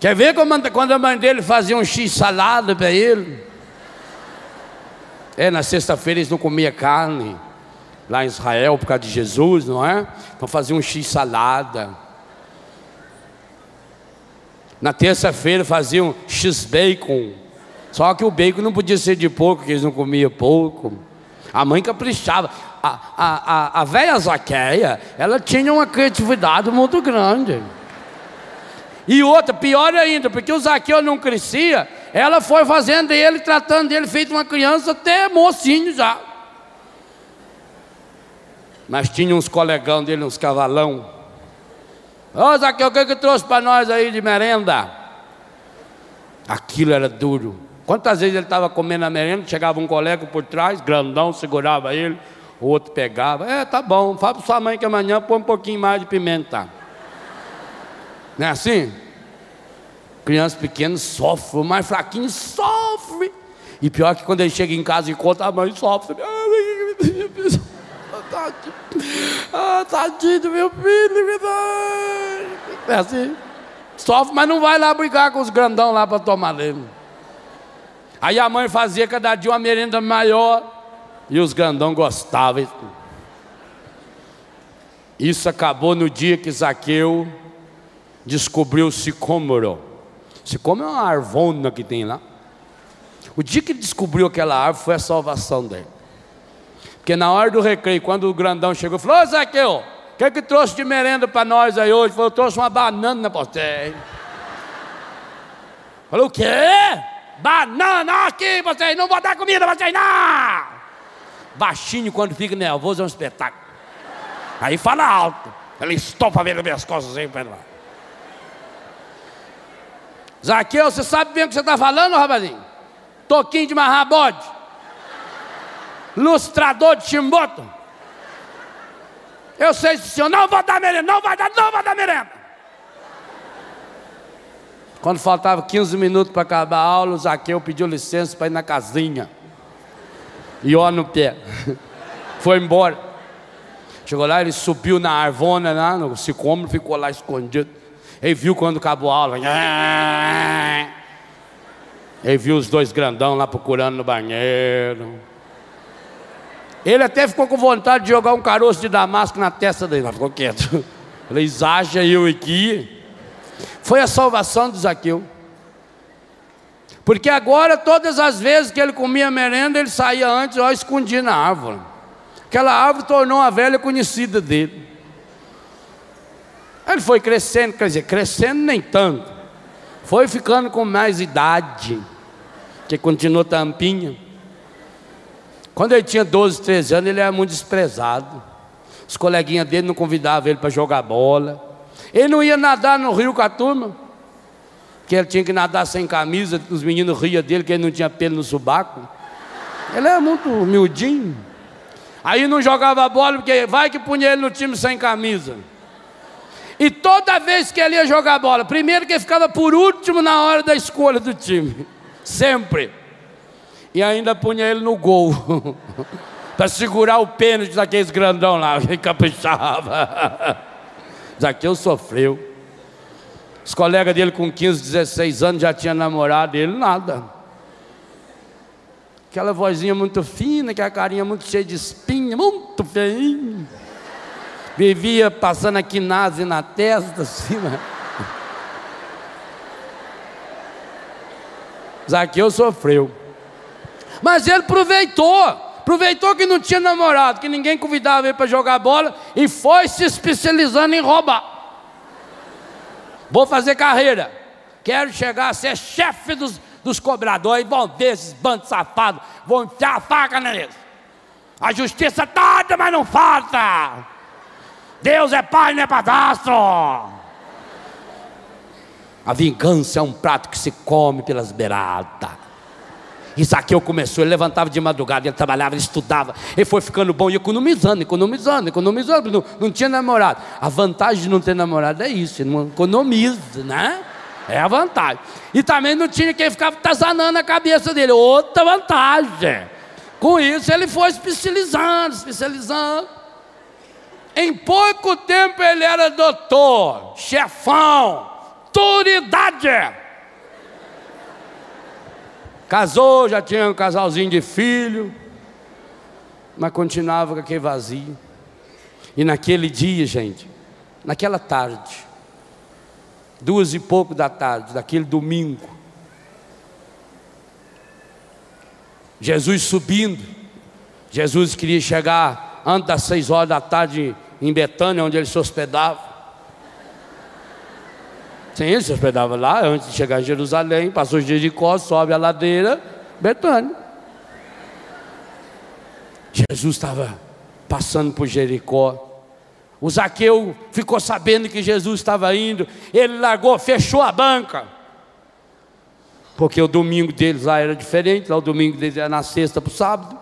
Quer ver quando a mãe dele fazia um x salada para ele? É, na sexta-feira eles não comiam carne, lá em Israel, por causa de Jesus, não é? Então fazia um x salada. Na terça-feira faziam x bacon. Só que o bacon não podia ser de pouco, que eles não comiam pouco. A mãe caprichava. A, a, a, a velha Zaqueia, ela tinha uma criatividade muito grande. E outra, pior ainda, porque o Zaqueu não crescia, ela foi fazendo ele, tratando dele, feito uma criança, até mocinho já. Mas tinha uns colegão dele, uns cavalão. Ô Zaqueu, o que, que trouxe para nós aí de merenda? Aquilo era duro. Quantas vezes ele estava comendo a merenda, chegava um colega por trás, grandão, segurava ele, o outro pegava. É, tá bom, fala para sua mãe que amanhã põe um pouquinho mais de pimenta. Não é assim? Criança pequena sofre, o mais fraquinho sofre. E pior que quando ele chega em casa e conta, a mãe sofre. Ah, tadinho do meu filho, É assim. Sofre, mas não vai lá brigar com os grandão lá para tomar dele. Aí a mãe fazia cada dia uma merenda maior e os grandão gostavam. Isso acabou no dia que Zaqueu descobriu o sicômoro. Sicômoro é uma arvona que tem lá. O dia que ele descobriu aquela árvore foi a salvação dele. Porque na hora do recreio, quando o grandão chegou, falou: Ô Zaqueu, o que, é que trouxe de merenda para nós aí hoje? Falou: trouxe uma banana para você. Falou: o quê? Banana aqui, vocês, não vou dar comida para vocês, não! Baixinho, quando fica nervoso, é um espetáculo. Aí fala alto. Ele estopa vendo minhas costas aí, para lá. Zaqueu, você sabe bem o que você está falando, rapazinho? Toquinho de marrabode. Lustrador de chimboto. Eu sei senhor não vai dar merenda, não vai dar, não vai dar merenda. Quando faltava 15 minutos para acabar a aula, o Zaqueu pediu licença para ir na casinha. E ó no pé. [LAUGHS] Foi embora. Chegou lá, ele subiu na arvona, lá, no sicômoro, ficou lá escondido. Ele viu quando acabou a aula. Ele viu os dois grandão lá procurando no banheiro. Ele até ficou com vontade de jogar um caroço de damasco na testa dele, mas ficou quieto. [LAUGHS] Ele exaja eu aqui. Foi a salvação de Zaqueu. Porque agora, todas as vezes que ele comia merenda, ele saía antes, ó, escondia na árvore. Aquela árvore tornou a velha conhecida dele. Ele foi crescendo, quer dizer, crescendo nem tanto. Foi ficando com mais idade, que continuou tampinha. Quando ele tinha 12, 13 anos, ele era muito desprezado. Os coleguinhas dele não convidavam ele para jogar bola. Ele não ia nadar no rio com a turma, porque ele tinha que nadar sem camisa, os meninos riam dele, que ele não tinha pelo no subaco. Ele era muito humildinho. Aí não jogava bola, porque vai que punha ele no time sem camisa. E toda vez que ele ia jogar bola, primeiro que ele ficava por último na hora da escolha do time. Sempre. E ainda punha ele no gol. [LAUGHS] para segurar o pênalti daqueles grandão lá, [LAUGHS] que caprichava. [LAUGHS] Zaqueu sofreu. Os colegas dele com 15, 16 anos já tinham namorado, ele nada. Aquela vozinha muito fina, aquela carinha muito cheia de espinha, muito feinho. Vivia passando a quinase na testa, assim, né? Zaqueu sofreu. Mas ele aproveitou, aproveitou que não tinha namorado, que ninguém convidava ele para jogar bola e foi se especializando em roubar. Vou fazer carreira, quero chegar a ser chefe dos, dos cobradores, vão ver esses bandos safados, vão enfiar a faca neles. A justiça tarda, mas não falta. Deus é pai, não é padastro. A vingança é um prato que se come pelas beiradas. Isaqueu começou, ele levantava de madrugada, ele trabalhava, ele estudava, ele foi ficando bom e economizando, economizando, economizando, não, não tinha namorado. A vantagem de não ter namorado é isso, ele não economiza, né? É a vantagem. E também não tinha quem ficava tazanando a cabeça dele, outra vantagem. Com isso ele foi especializando, especializando. Em pouco tempo ele era doutor, chefão, autoridade. Casou, já tinha um casalzinho de filho, mas continuava com aquele vazio. E naquele dia, gente, naquela tarde, duas e pouco da tarde, daquele domingo, Jesus subindo, Jesus queria chegar antes das seis horas da tarde em Betânia, onde ele se hospedava. Sim, se hospedava lá antes de chegar em Jerusalém, passou dias de Jericó, sobe a ladeira, Betânia. Jesus estava passando por Jericó. O Zaqueu ficou sabendo que Jesus estava indo, ele largou, fechou a banca. Porque o domingo deles lá era diferente, lá o domingo deles era na sexta para o sábado.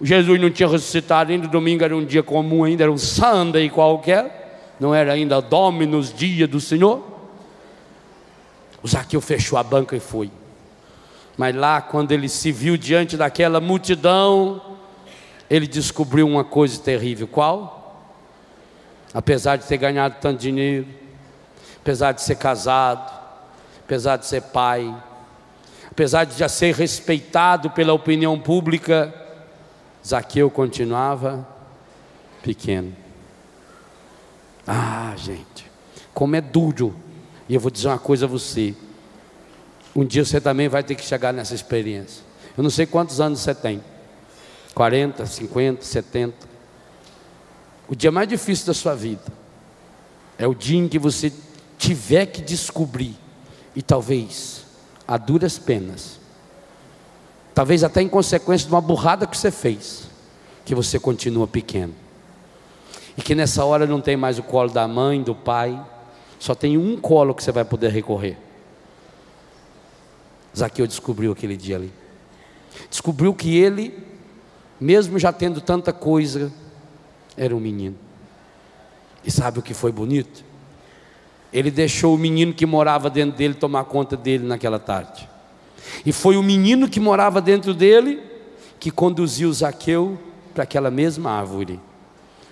Jesus não tinha ressuscitado ainda, o domingo era um dia comum ainda, era um Sunday qualquer não era ainda Dominus, dia do Senhor. O Zaqueu fechou a banca e foi. Mas lá, quando ele se viu diante daquela multidão, ele descobriu uma coisa terrível: qual? Apesar de ter ganhado tanto dinheiro, apesar de ser casado, apesar de ser pai, apesar de já ser respeitado pela opinião pública, Zaqueu continuava pequeno. Ah, gente, como é duro. E eu vou dizer uma coisa a você. Um dia você também vai ter que chegar nessa experiência. Eu não sei quantos anos você tem. 40, 50, 70. O dia mais difícil da sua vida é o dia em que você tiver que descobrir e talvez a duras penas, talvez até em consequência de uma burrada que você fez, que você continua pequeno. E que nessa hora não tem mais o colo da mãe, do pai, só tem um colo que você vai poder recorrer. Zaqueu descobriu aquele dia ali. Descobriu que ele, mesmo já tendo tanta coisa, era um menino. E sabe o que foi bonito? Ele deixou o menino que morava dentro dele tomar conta dele naquela tarde. E foi o menino que morava dentro dele que conduziu Zaqueu para aquela mesma árvore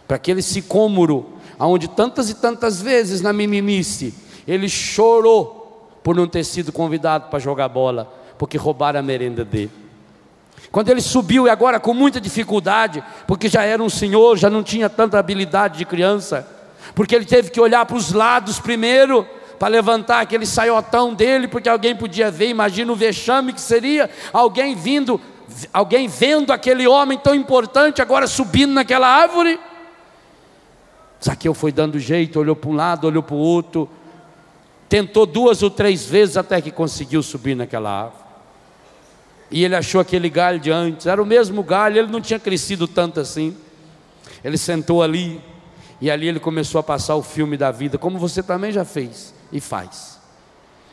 para aquele sicômoro, aonde tantas e tantas vezes na mimimice ele chorou por não ter sido convidado para jogar bola, porque roubaram a merenda dele. Quando ele subiu e agora com muita dificuldade, porque já era um senhor, já não tinha tanta habilidade de criança, porque ele teve que olhar para os lados primeiro para levantar aquele saiotão dele, porque alguém podia ver, imagina o vexame que seria alguém vindo, alguém vendo aquele homem tão importante agora subindo naquela árvore. Zaqueu foi dando jeito, olhou para um lado, olhou para o outro, tentou duas ou três vezes até que conseguiu subir naquela árvore. E ele achou aquele galho de antes, era o mesmo galho, ele não tinha crescido tanto assim. Ele sentou ali, e ali ele começou a passar o filme da vida, como você também já fez e faz.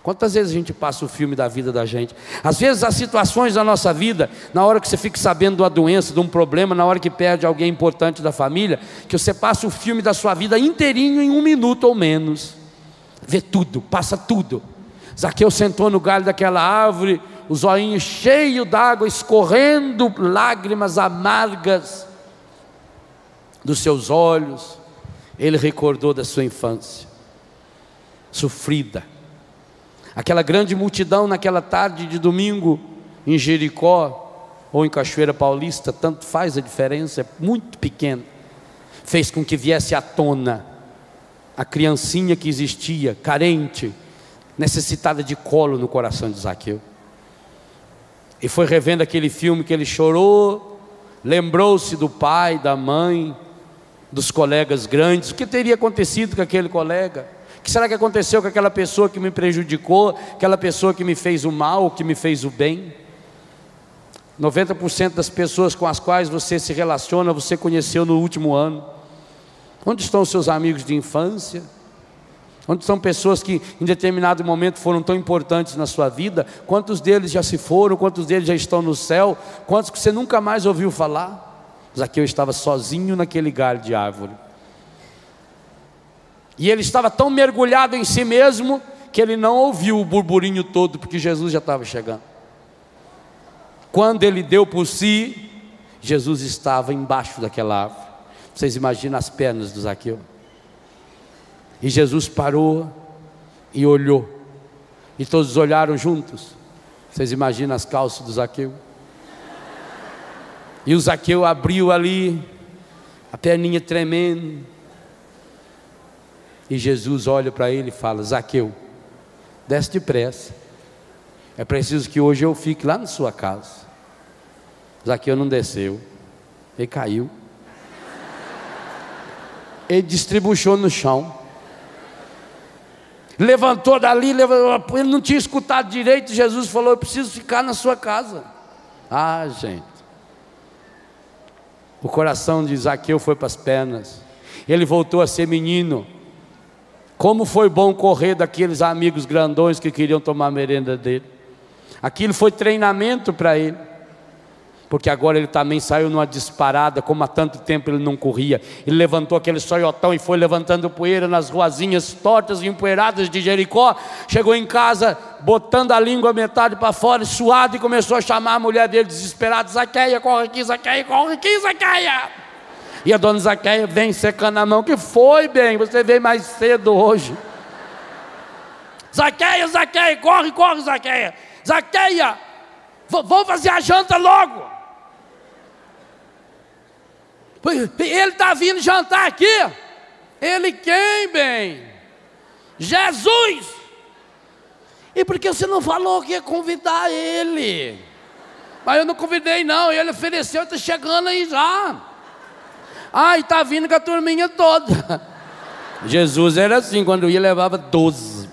Quantas vezes a gente passa o filme da vida da gente? Às vezes há situações da nossa vida, na hora que você fica sabendo de uma doença, de um problema, na hora que perde alguém importante da família, que você passa o filme da sua vida inteirinho em um minuto ou menos. Vê tudo, passa tudo. Zaqueu sentou no galho daquela árvore, os olhinhos cheios d'água, escorrendo lágrimas amargas dos seus olhos. Ele recordou da sua infância, sofrida Aquela grande multidão naquela tarde de domingo em Jericó ou em Cachoeira Paulista, tanto faz a diferença, é muito pequena. fez com que viesse à tona a criancinha que existia, carente, necessitada de colo no coração de Zaqueu. E foi revendo aquele filme que ele chorou, lembrou-se do pai, da mãe, dos colegas grandes, o que teria acontecido com aquele colega? O que será que aconteceu com aquela pessoa que me prejudicou, aquela pessoa que me fez o mal, que me fez o bem? 90% das pessoas com as quais você se relaciona, você conheceu no último ano. Onde estão seus amigos de infância? Onde são pessoas que em determinado momento foram tão importantes na sua vida? Quantos deles já se foram? Quantos deles já estão no céu? Quantos que você nunca mais ouviu falar? Zaqueu estava sozinho naquele galho de árvore. E ele estava tão mergulhado em si mesmo que ele não ouviu o burburinho todo, porque Jesus já estava chegando. Quando ele deu por si, Jesus estava embaixo daquela árvore. Vocês imaginam as pernas do Zaqueu? E Jesus parou e olhou. E todos olharam juntos. Vocês imaginam as calças do Zaqueu? E o Zaqueu abriu ali, a perninha tremendo. E Jesus olha para ele e fala: Zaqueu, desce depressa. É preciso que hoje eu fique lá na sua casa. Zaqueu não desceu, ele caiu. Ele distribuiu no chão. Levantou dali, levantou, ele não tinha escutado direito. Jesus falou: Eu preciso ficar na sua casa. Ah, gente. O coração de Zaqueu foi para as pernas. Ele voltou a ser menino. Como foi bom correr daqueles amigos grandões que queriam tomar a merenda dele. Aquilo foi treinamento para ele porque agora ele também saiu numa disparada, como há tanto tempo ele não corria. Ele levantou aquele soiotão e foi levantando poeira nas ruazinhas tortas e empoeiradas de Jericó. Chegou em casa, botando a língua metade para fora, suado, e começou a chamar a mulher dele desesperada: Zaqueia, corre aqui, Zaqueia, corre aqui, Zaqueia. E a dona Zaqueia vem secando a mão: Que foi, bem? Você veio mais cedo hoje. Zaqueia, Zaqueia, corre, corre, Zaqueia. Zaqueia, vamos fazer a janta logo. Ele está vindo jantar aqui. Ele quem, bem? Jesus. E por que você não falou que ia convidar ele? Mas eu não convidei, não. Ele ofereceu, está chegando aí já. E está vindo com a turminha toda. Jesus era assim, quando ia levava doze.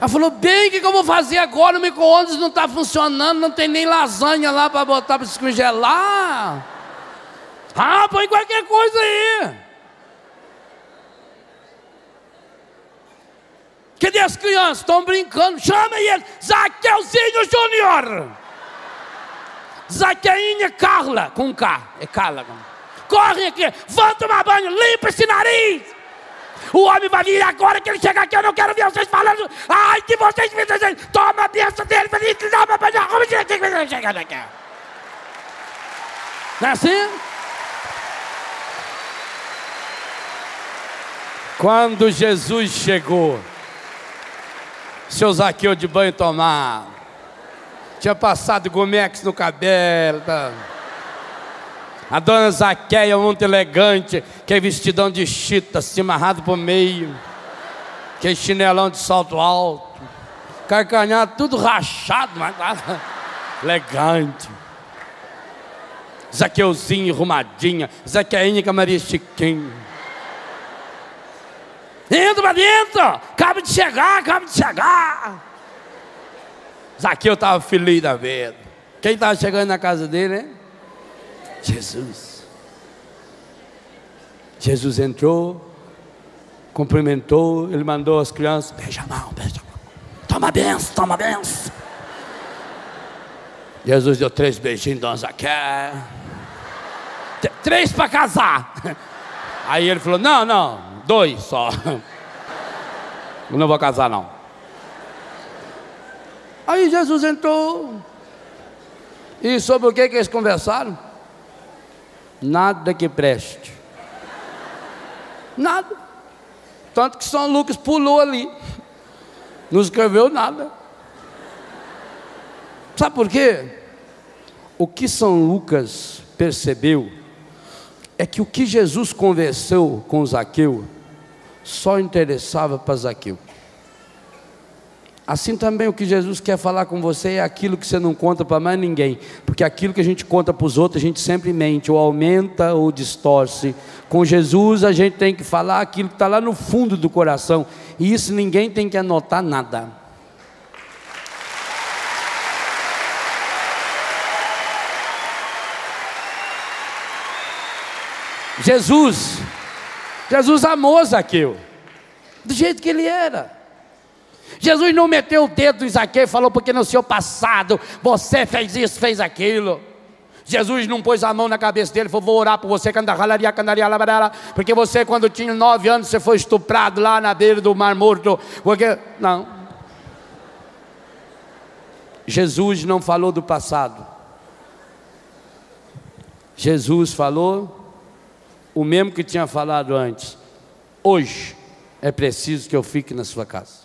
Ela falou, bem, o que, que eu vou fazer agora? O micro-ondas não está funcionando, não tem nem lasanha lá para botar para se congelar. Ah, põe qualquer coisa aí. Cadê as crianças? Estão brincando. Chama ele. Zaqueuzinho Júnior. Zaqueinha Carla. Com K. É Carla. Corre aqui. Vão tomar banho. Limpa esse nariz. O homem vai vir agora que ele chega aqui. Eu não quero ver vocês falando. Ai, que vocês me Toma a benção dele. Toma banho. Não é assim? Quando Jesus chegou, seu Zaqueu de banho tomar, tinha passado gomex no cabelo. Tá? A dona Zaqueia, muito elegante, que é vestidão de chita, assim, amarrado por meio, que é chinelão de salto alto, carcanhado, tudo rachado, mas elegante. Zaqueuzinho, arrumadinha, Zaqueinha com a Maria Chiquinha. Entra para dentro. Acaba de chegar, acaba de chegar. Zaqueu estava feliz da vida. Quem estava chegando na casa dele, né? Jesus. Jesus entrou, cumprimentou, ele mandou as crianças, beija a mão, beija a mão. Toma benção, toma benção. Jesus deu três beijinhos, Dona Zaqueu. Três para casar. Aí ele falou: Não, não, Dois só. [LAUGHS] Eu não vou casar, não. Aí Jesus entrou. E sobre o que, que eles conversaram? Nada que preste. Nada. Tanto que São Lucas pulou ali. Não escreveu nada. Sabe por quê? O que São Lucas percebeu é que o que Jesus conversou com Zaqueu só interessava para Zaqueu. Assim também o que Jesus quer falar com você é aquilo que você não conta para mais ninguém, porque aquilo que a gente conta para os outros a gente sempre mente, ou aumenta ou distorce. Com Jesus a gente tem que falar aquilo que está lá no fundo do coração, e isso ninguém tem que anotar nada. Jesus, Jesus amou Zaqueu, do jeito que ele era. Jesus não meteu o dedo em Zaqueu e falou, porque no seu passado você fez isso, fez aquilo. Jesus não pôs a mão na cabeça dele e falou: Vou orar por você, porque você, quando tinha nove anos, você foi estuprado lá na beira do Mar Morto. Porque. Não. Jesus não falou do passado. Jesus falou o mesmo que tinha falado antes. Hoje é preciso que eu fique na sua casa.